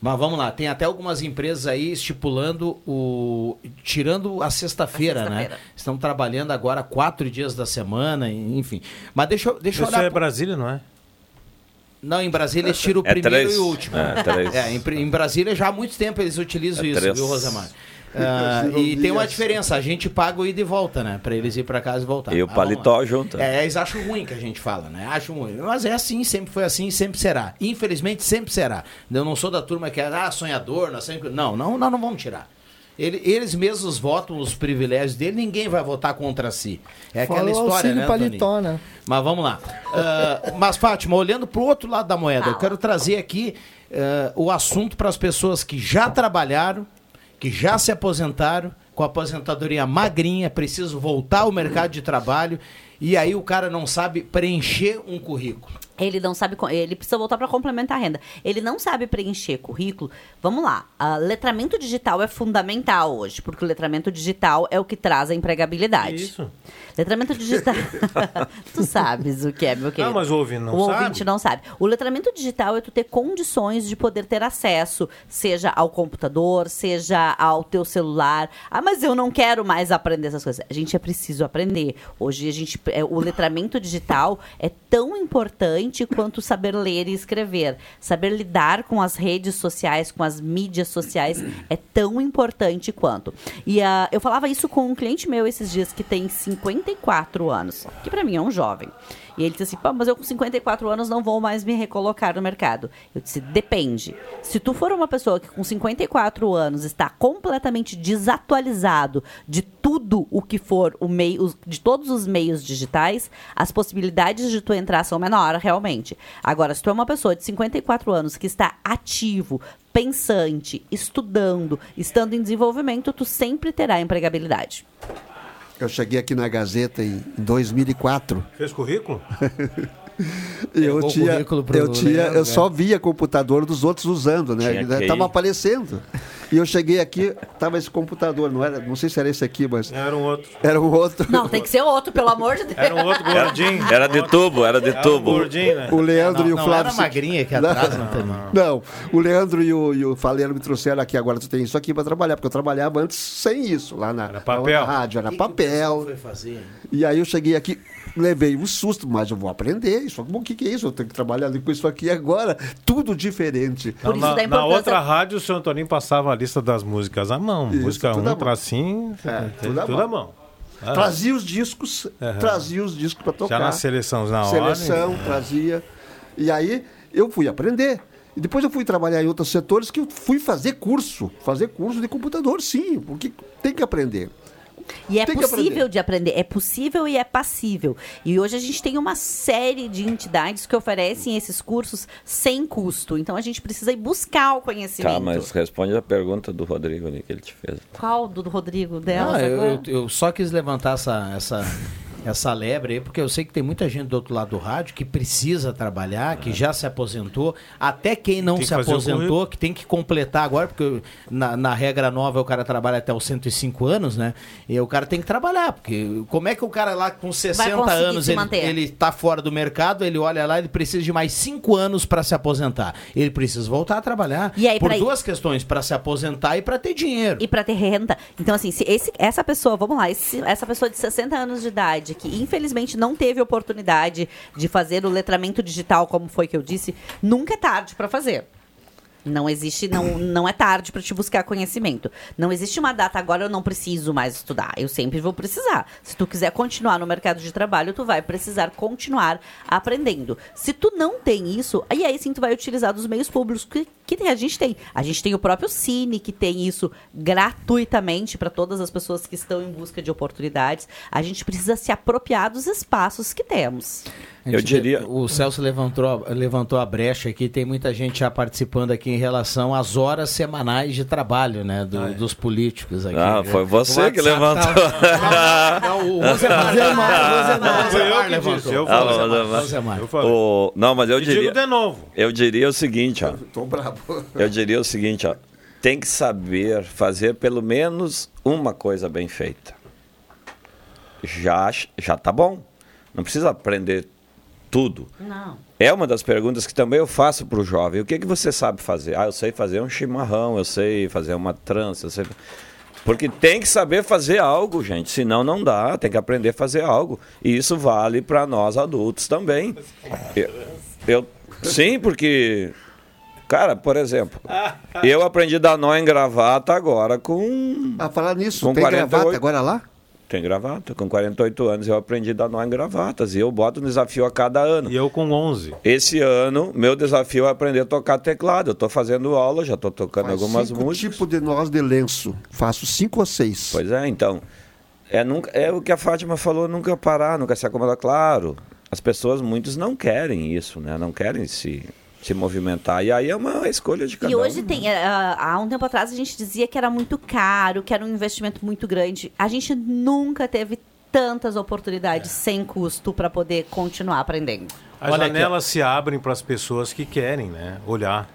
Mas vamos lá, tem até algumas empresas aí estipulando o. tirando a sexta-feira, né? sexta-feira. Estão trabalhando agora quatro dias da semana, enfim. Mas deixa, eu- deixa eu Isso olhar. é Brasília, não é? Não, em Brasília eles tiram o É primeiro três. e o último. É, três. *laughs* É, em, em Brasília já há muito tempo eles utilizam É isso, três. viu, Rosemar? Ah, e tem uma diferença, a gente paga o ida e volta, né? Pra eles ir pra casa e voltar. E o vamos paletó lá. junto. É, eles acham ruim que a gente fala, né? Acham ruim. Mas é assim, sempre foi assim, sempre será. Infelizmente, sempre será. Eu não sou da turma que é, ah, sonhador, nós sempre... Não, não, nós não vamos tirar. Ele- eles mesmos votam os privilégios dele, ninguém vai votar contra si. É aquela Fala o história, né, paletó, né? Mas vamos lá. Ah, mas, Fátima, olhando para o outro lado da moeda, eu quero trazer aqui ah, o assunto para as pessoas que já trabalharam, que já se aposentaram, com a aposentadoria magrinha, precisam voltar ao mercado de trabalho, e aí o cara não sabe preencher um currículo. Ele não sabe, ele precisa voltar para complementar a renda. Ele não sabe preencher currículo. Vamos lá, a letramento digital é fundamental hoje, porque o letramento digital é o que traz a empregabilidade. Isso. Letramento digital. *laughs* tu sabes o que é, meu querido. Ah, mas o ouvinte não o sabe? ouvinte não sabe. O letramento digital é tu ter condições de poder ter acesso, seja ao computador, seja ao teu celular. Ah, mas eu não quero mais aprender essas coisas. A gente é preciso aprender. Hoje a gente, é, o letramento digital é tão importante quanto saber ler e escrever. Saber lidar com as redes sociais, com as mídias sociais, é tão importante quanto. E ah, eu falava isso com um cliente meu esses dias que tem 54 anos, que para mim é um jovem. E ele disse assim: Pô, mas eu com 54 anos não vou mais me recolocar no mercado. Eu disse: depende. Se tu for uma pessoa que com 54 anos está completamente desatualizado de tudo o que for o meio, de todos os meios digitais, as possibilidades de tu entrar são menores, realmente. Agora, se tu é uma pessoa de 54 anos que está ativo, pensante, estudando, estando em desenvolvimento, tu sempre terá empregabilidade. Eu cheguei aqui na Gazeta em 2004. Fez currículo? *laughs* E eu tinha, eu tinha, Leandro, eu né? só via computador dos outros usando, né? Que ir. Tava aparecendo. E eu cheguei aqui, tava esse computador, não era, não sei se era esse aqui, mas Era um outro. era um outro. Não, tem que ser outro, pelo amor de Deus. Era um outro gordinho. Era de tubo, era de tubo. gordinho, né? O Leandro Não, e o não Flávio. era magrinha aqui *laughs* atrás, não não. Não, o Leandro e o, e o Faleiro me trouxeram aqui. Agora tu tem isso aqui para trabalhar, porque eu trabalhava antes sem isso, lá na, papel. na rádio, era papel. E aí eu cheguei aqui, levei um susto, mas eu vou aprender. Isso, o que, que é isso? Eu tenho que trabalhar com isso aqui agora. Tudo diferente. Então, na, na outra rádio, o seu Antoninho passava a lista das músicas à mão. Isso, Música tudo 1 à mão. um, tracinho, É, tudo, tudo à mão. mão. Ah, Trazia os discos, Aham. trazia os discos para tocar. Já nas seleções na hora. Seleção, trazia. E aí eu fui aprender. E depois eu fui trabalhar em outros setores que eu fui fazer curso. Fazer curso de computador, sim, porque tem que aprender. E é Tem que possível aprender. de aprender, é possível e é passível. E hoje a gente tem uma série de entidades que oferecem esses cursos sem custo. Então a gente precisa ir buscar o conhecimento. Tá, mas responde a pergunta do Rodrigo ali que ele te fez. Qual do Rodrigo dela? Eu, eu- eu só quis levantar essa, essa, essa lebre aí, porque eu sei que tem muita gente do outro lado do rádio que precisa trabalhar, que já se aposentou, até quem não que se aposentou, que tem que completar agora, porque na, na regra nova o cara trabalha até os 105 anos, né? E o cara tem que trabalhar, porque como é que o cara lá com 60 conseguir anos ele, manter. ele tá fora do mercado, ele olha lá, ele precisa de mais 5 anos para se aposentar. Ele precisa voltar a trabalhar E aí, por duas questões, para se aposentar e para ter dinheiro. E para ter renda. Então, assim, se esse, essa pessoa, vamos lá, esse- essa pessoa de 60 anos de idade, que infelizmente não teve oportunidade de fazer o letramento digital, como foi que eu disse, nunca é tarde para fazer. Não existe, não, não é tarde para te buscar conhecimento. Não existe uma data agora eu não preciso mais estudar. Eu sempre vou precisar. Se tu quiser continuar no mercado de trabalho, tu vai precisar continuar aprendendo. Se tu não tem isso, aí aí sim tu vai utilizar dos meios públicos que, que a gente tem. A gente tem o próprio Cine que tem isso gratuitamente para todas as pessoas que estão em busca de oportunidades. A gente precisa se apropriar dos espaços que temos. Eu diria- O Celso levantou, levantou a brecha aqui, tem muita gente já participando aqui em relação às horas semanais de trabalho, né, do- dos políticos aqui. Ah, foi você que levantou. tá- *laughs* Não, o Rosemar. Rosemar, Rosemar *laughs* Foi eu que disse, eu Ah, falei. não, mas eu E digo diria. de novo. Eu diria o seguinte, ó. Tô bravo. *laughs* Eu diria o seguinte, ó. Tem que saber fazer pelo menos uma coisa bem feita. Já, já tá bom. Não precisa aprender tudo. Não. É uma das perguntas que também eu faço para o jovem. O que, que você sabe fazer? Ah, eu sei fazer um chimarrão, eu sei fazer uma trança, eu sei... Porque tem que saber fazer algo, gente. Senão não dá, tem que aprender a fazer algo. E isso vale para nós adultos também. Eu, eu- sim, porque... Cara, por exemplo, *laughs* eu aprendi a dar nó em gravata agora com... A falar nisso, Com tem 48. gravata agora lá? Tem gravata. Com 48 anos eu aprendi a dar nó em gravatas. E eu boto um desafio a cada ano. E eu com 11. Esse ano, meu desafio é aprender a tocar teclado. Eu estou fazendo aula, já estou tocando Faz algumas cinco músicas. tipos de nós de lenço. Faço cinco ou seis. Pois é, então. É, nunca, é o que a Fátima falou, nunca parar, nunca se acomodar. Claro, as pessoas, muitos não querem isso, né? Não querem se, se movimentar. E aí é uma escolha de cada E hoje um. tem, eh, há um tempo atrás a gente dizia que era muito caro, que era um investimento muito grande. A gente nunca teve tantas oportunidades sem custo para poder continuar aprendendo. As Olha aqui, janelas se abrem para as pessoas que querem, né? Olhar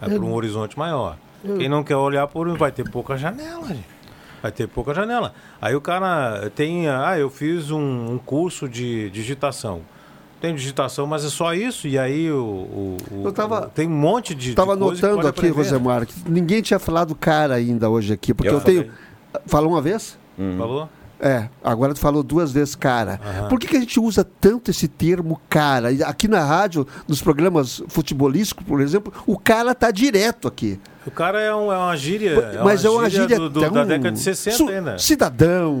para um horizonte maior. Quem não quer olhar por um vai ter pouca janela, gente. Vai ter pouca janela. Aí o cara tem, ah, eu fiz um, um curso de digitação. Tem digitação, mas é só isso. E aí o, o- Eu tava- o- tem um monte de. Estava de coisa que notando pode aqui. Rosemar, que ninguém tinha falado cara ainda hoje aqui, porque Eu eu, tenho. Falou uma vez? Uhum. Falou? É, agora tu falou duas vezes cara. Por que, que a gente usa tanto esse termo cara? Aqui na rádio, nos programas futebolísticos, por exemplo, o cara tá direto aqui. O cara é, um- é uma gíria. É Mas é uma gíria do- do- tão- da década de 60 Su- ainda. Cidadão,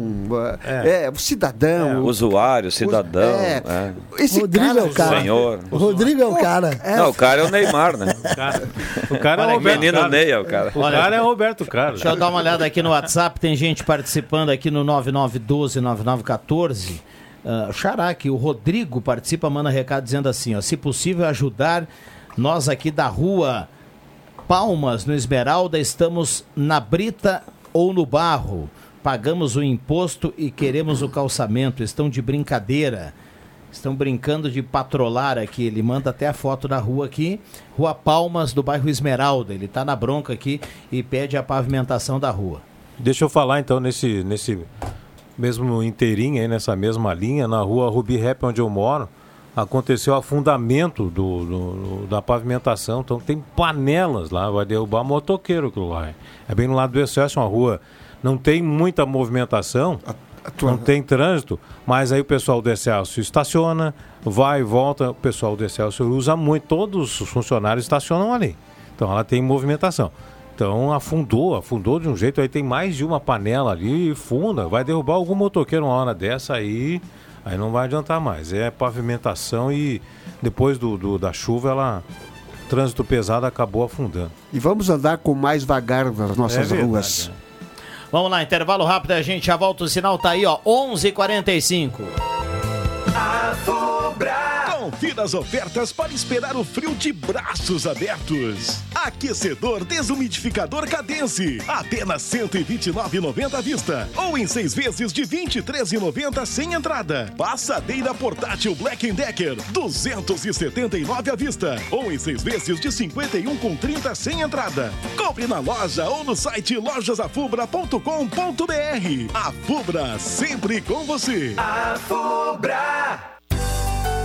é, o cidadão. Usuário, cidadão. É. é. Esse Rodrigo é o cara. Senhor. O Rodrigo é o cara. Não, o cara é o Neymar, né? O cara é Olha o aqui, Roberto menino Carlos. Ney é o cara. O cara é Roberto Carlos. Deixa eu dar uma olhada aqui no WhatsApp, tem gente participando aqui no 9912-9914. Uh, Xará, que o Rodrigo participa, manda recado dizendo assim, ó, se possível ajudar, nós aqui da rua Palmas, no Esmeralda, estamos na brita ou no barro. Pagamos o imposto e queremos o calçamento. Estão de brincadeira. Estão brincando de patrolar aqui. Ele manda até a foto da rua aqui. Rua Palmas, do bairro Esmeralda. Ele está na bronca aqui e pede a pavimentação da rua. Deixa eu falar então nesse, nesse mesmo inteirinho aí, nessa mesma linha, na rua Rubi Rap, onde eu moro, aconteceu afundamento do, do- da pavimentação. Então tem panelas lá, vai derrubar motoqueiro aquilo lá. É bem no lado do excesso, uma rua. Não tem muita movimentação, não tem trânsito, mas aí o pessoal do Excelsior estaciona, vai e volta, o pessoal do Excelsior usa muito, todos os funcionários estacionam ali. Então ela tem movimentação. Então afundou, afundou de um jeito, aí tem mais de uma panela ali e funda, vai derrubar algum motoqueiro uma hora dessa aí, aí não vai adiantar mais. É pavimentação e depois do, do- da chuva ela trânsito pesado acabou afundando. E vamos andar com mais vagar nas nossas É verdade, ruas. Vamos lá, intervalo rápido, a gente já volta. O sinal tá aí, ó, 11:45. Confira as ofertas para esperar o frio de braços abertos. Aquecedor desumidificador Cadence, apenas R$ 129,90 à vista. Ou em seis vezes de R$ 23,90 sem entrada. Passadeira portátil Black Decker, R$ 279 à vista. Ou em seis vezes de R$ 51,30 sem entrada. Compre na loja ou no site lojasafubra.com.br. A Fubra, sempre com você. A Fubra.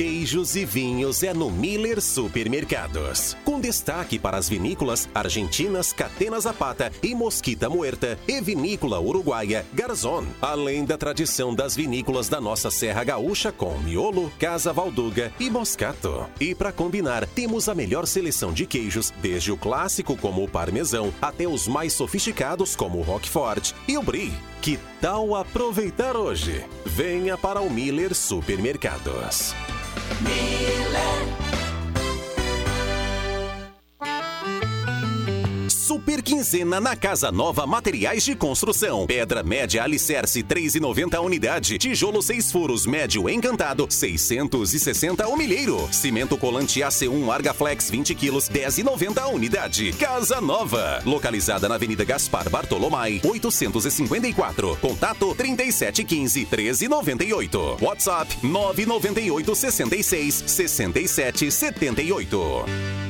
Queijos e vinhos é no Miller Supermercados. Com destaque para as vinícolas argentinas Catena Zapata e Mosquita Muerta e Vinícola Uruguaia Garzon. Além da tradição das vinícolas da nossa Serra Gaúcha com Miolo, Casa Valduga e Moscato. E para combinar, temos a melhor seleção de queijos, desde o clássico como o parmesão até os mais sofisticados como o Roquefort e o Brie. Que tal aproveitar hoje? Venha para o Miller Supermercados. Me. Super quinzena na Casa Nova Materiais de Construção. Pedra média alicerce 3,90 a unidade. Tijolo 6 furos médio encantado 660 o milheiro. Cimento colante AC1 Argaflex 20 quilos 10,90 a unidade. Casa Nova. Localizada na Avenida Gaspar Bartolomai 854. Contato 3715 1398. WhatsApp 998 66 67 78.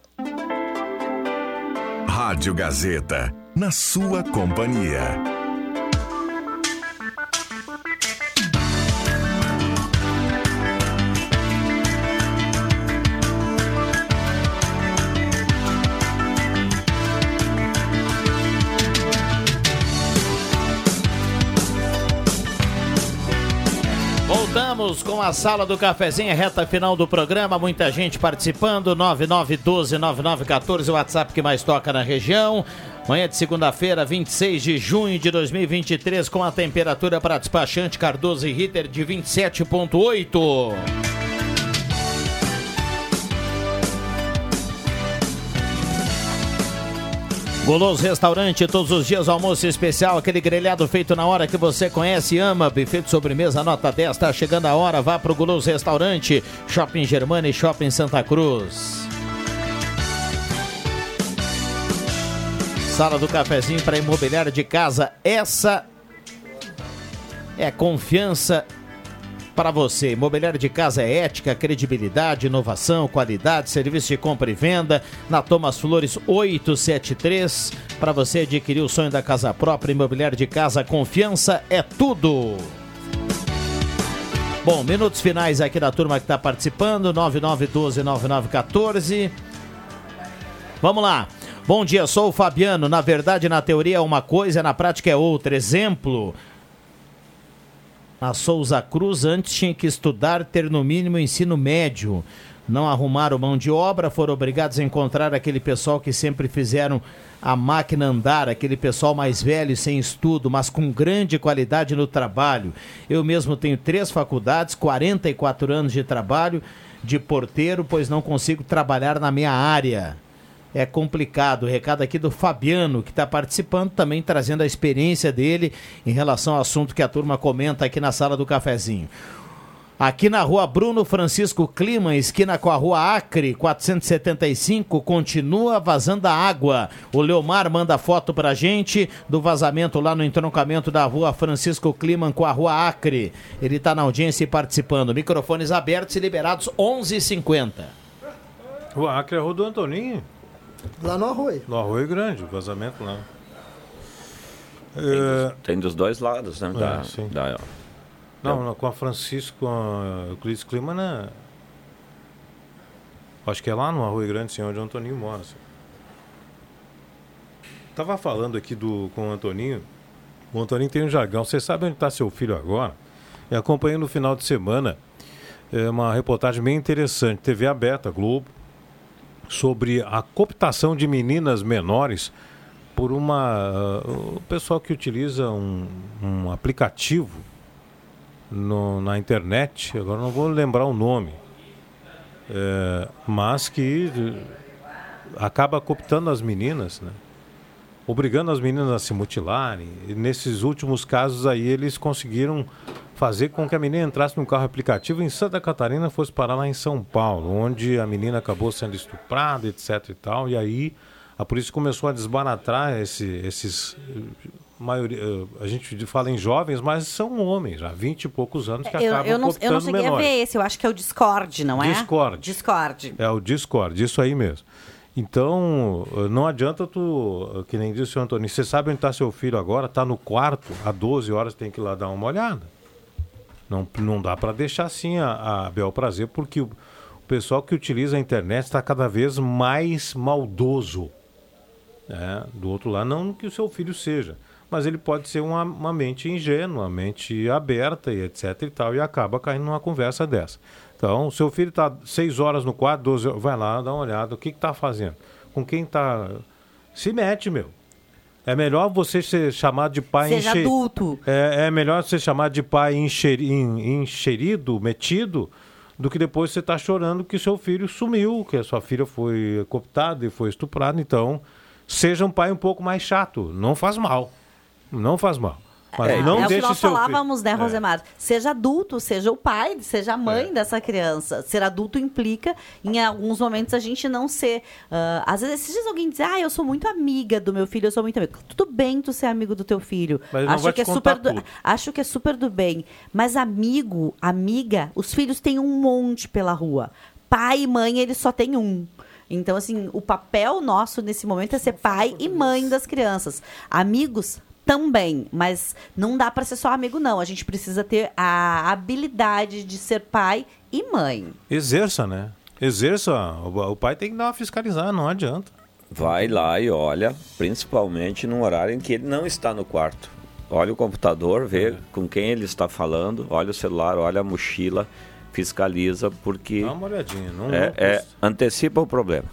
Rádio Gazeta, na sua companhia. Com a sala do cafezinho, reta final do programa, muita gente participando, 9912-9914, o WhatsApp que mais toca na região. Manhã de segunda-feira, 26 de junho de 2023, com a temperatura para despachante Cardoso e Ritter de 27,8. Goloso Restaurante, todos os dias almoço especial, aquele grelhado feito na hora que você conhece e ama. Buffet de sobremesa, nota 10, tá chegando a hora. Vá pro Goloso Restaurante, Shopping Germana e Shopping Santa Cruz. Sala do cafezinho para imobiliário de casa. Essa é confiança para você. Imobiliário de casa é ética, credibilidade, inovação, qualidade, serviço de compra e venda. Na Thomas Flores 873. Para você adquirir o sonho da casa própria, imobiliário de casa, confiança é tudo. Bom, minutos finais aqui da turma que está participando, 9912-9914. Vamos lá. Bom dia, sou o Fabiano. Na verdade, na teoria é uma coisa, na prática é outra. Exemplo. A Souza Cruz antes tinha que estudar, ter no mínimo ensino médio. Não arrumaram mão de obra, foram obrigados a encontrar aquele pessoal que sempre fizeram a máquina andar, aquele pessoal mais velho, sem estudo, mas com grande qualidade no trabalho. Eu mesmo tenho três faculdades, 44 anos de trabalho de porteiro, pois não consigo trabalhar na minha área é complicado. O recado aqui do Fabiano, que está participando, também trazendo a experiência dele em relação ao assunto que a turma comenta aqui na sala do cafezinho. Aqui na rua Bruno Francisco Clima, esquina com a rua Acre, 475, continua vazando a água. O Leomar manda foto pra gente do vazamento lá no entroncamento da rua Francisco Clima com a rua Acre. Ele tá na audiência e participando. Microfones abertos e liberados 11h50. O Acre é a rua do Antoninho. Lá no Arroio. No Arroio Grande, o vazamento lá. Tem, dos, tem dos dois lados, né? É, Da, sim. da- Não, não, com a Francisco, com a Euclides Clima, né? Acho que é lá no Arroio Grande, sim, onde o Antoninho mora. Assim. Tava falando aqui do, com o Antoninho. O Antoninho tem um jargão. Você sabe onde está seu filho agora? Eu acompanhei no final de semana é, uma reportagem bem interessante. TV aberta, Globo, sobre a cooptação de meninas menores por uma. uh, o pessoal que utiliza um, um aplicativo no- na internet, agora não vou lembrar o nome, é, mas que eh, acaba cooptando as meninas, né? obrigando as meninas a se mutilarem. E nesses últimos casos aí eles conseguiram fazer com que a menina entrasse num carro aplicativo em Santa Catarina e fosse parar lá em São Paulo, onde a menina acabou sendo estuprada, etc e tal. E aí a polícia começou a desbaratar esse, esses eh, maioria, eh, a gente fala em jovens, mas são homens, já 20 e poucos anos que É, Eu, acabam eu, não, eu não cheguei menores. a ver esse, eu acho que é o Discord, não é? Discord. Discord. É o Discord, isso aí mesmo. Então, eh, não adianta tu, que nem disse o Antônio, você sabe onde está seu filho agora? Está no quarto, há 12 horas tem que ir lá dar uma olhada. Não, não dá para deixar assim a, a bel prazer, porque o, o pessoal que utiliza a internet está cada vez mais maldoso. né? Do outro lado, não que o seu filho seja, mas ele pode ser uma, uma mente ingênua, uma mente aberta e etc e tal, e acaba caindo numa conversa dessa. Então, seu filho está seis horas no quarto, 12 horas, vai lá, dá uma olhada, o que está fazendo? Com quem está... Se mete, meu. É melhor você ser chamado de pai Seja enche- adulto. É, é melhor ser chamado de pai enxeri- en- enxerido, metido, do que depois você estar chorando que seu filho sumiu, que a sua filha foi cooptada e foi estuprada. Então, seja um pai um pouco mais chato. Não faz mal. Não faz mal. Mas É, não é o que deixe nós seu falávamos, filho. né, É. Rosemar? Seja adulto, seja o pai, seja a mãe dessa criança. Ser adulto implica, em alguns momentos, a gente não ser. ah, às vezes, dias alguém diz, ah, eu sou muito amiga do meu filho, eu sou muito amiga. Tudo bem tu ser amigo do teu filho. Mas acho vai que te é super do. Acho que é super do bem. Mas amigo, amiga, os filhos têm um monte pela rua. Pai e mãe, eles só têm um. Então, assim, o papel nosso nesse momento é ser pai e mãe das crianças. Amigos também, mas não dá para ser só amigo, não. A gente precisa ter a habilidade de ser pai e mãe. Exerça, né? Exerça. O, pai tem que dar uma fiscalizada, não adianta. Vai lá e olha, principalmente no horário em que ele não está no quarto. olha o computador, vê com quem ele está falando, olha o celular, olha a mochila, fiscaliza, porque Dá uma olhadinha. Não, é, não é- custa. antecipa o problema.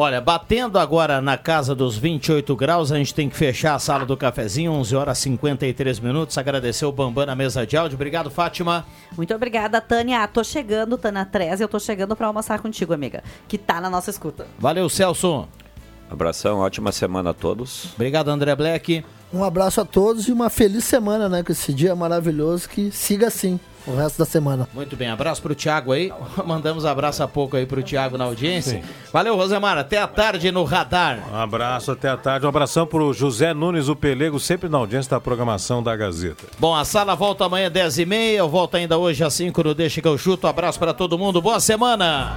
Olha, batendo agora na casa dos 28 graus, a gente tem que fechar a sala do cafezinho, 11 horas e 53 minutos. Agradecer o Bambam na mesa de áudio. Obrigado, Fátima. Muito obrigada, Tânia. Tô chegando, Tânia 13, eu tô chegando pra almoçar contigo, amiga, que tá na nossa escuta. Valeu, Celso. Abração, ótima semana a todos. Obrigado, André Black. Um abraço a todos e uma feliz semana, né? Com esse dia maravilhoso que siga assim o resto da semana. Muito bem, abraço pro Thiago aí. *laughs* Mandamos abraço há pouco aí pro Thiago na audiência. Valeu, Rosemar. Até a tarde no Radar. Um abraço até a tarde. Um abração pro José Nunes, o Pelego, sempre na audiência da programação da Gazeta. Bom, a sala volta amanhã 10h30. Eu volto ainda hoje às 5 no Deixa que eu chuto. Abraço pra todo mundo. Boa semana.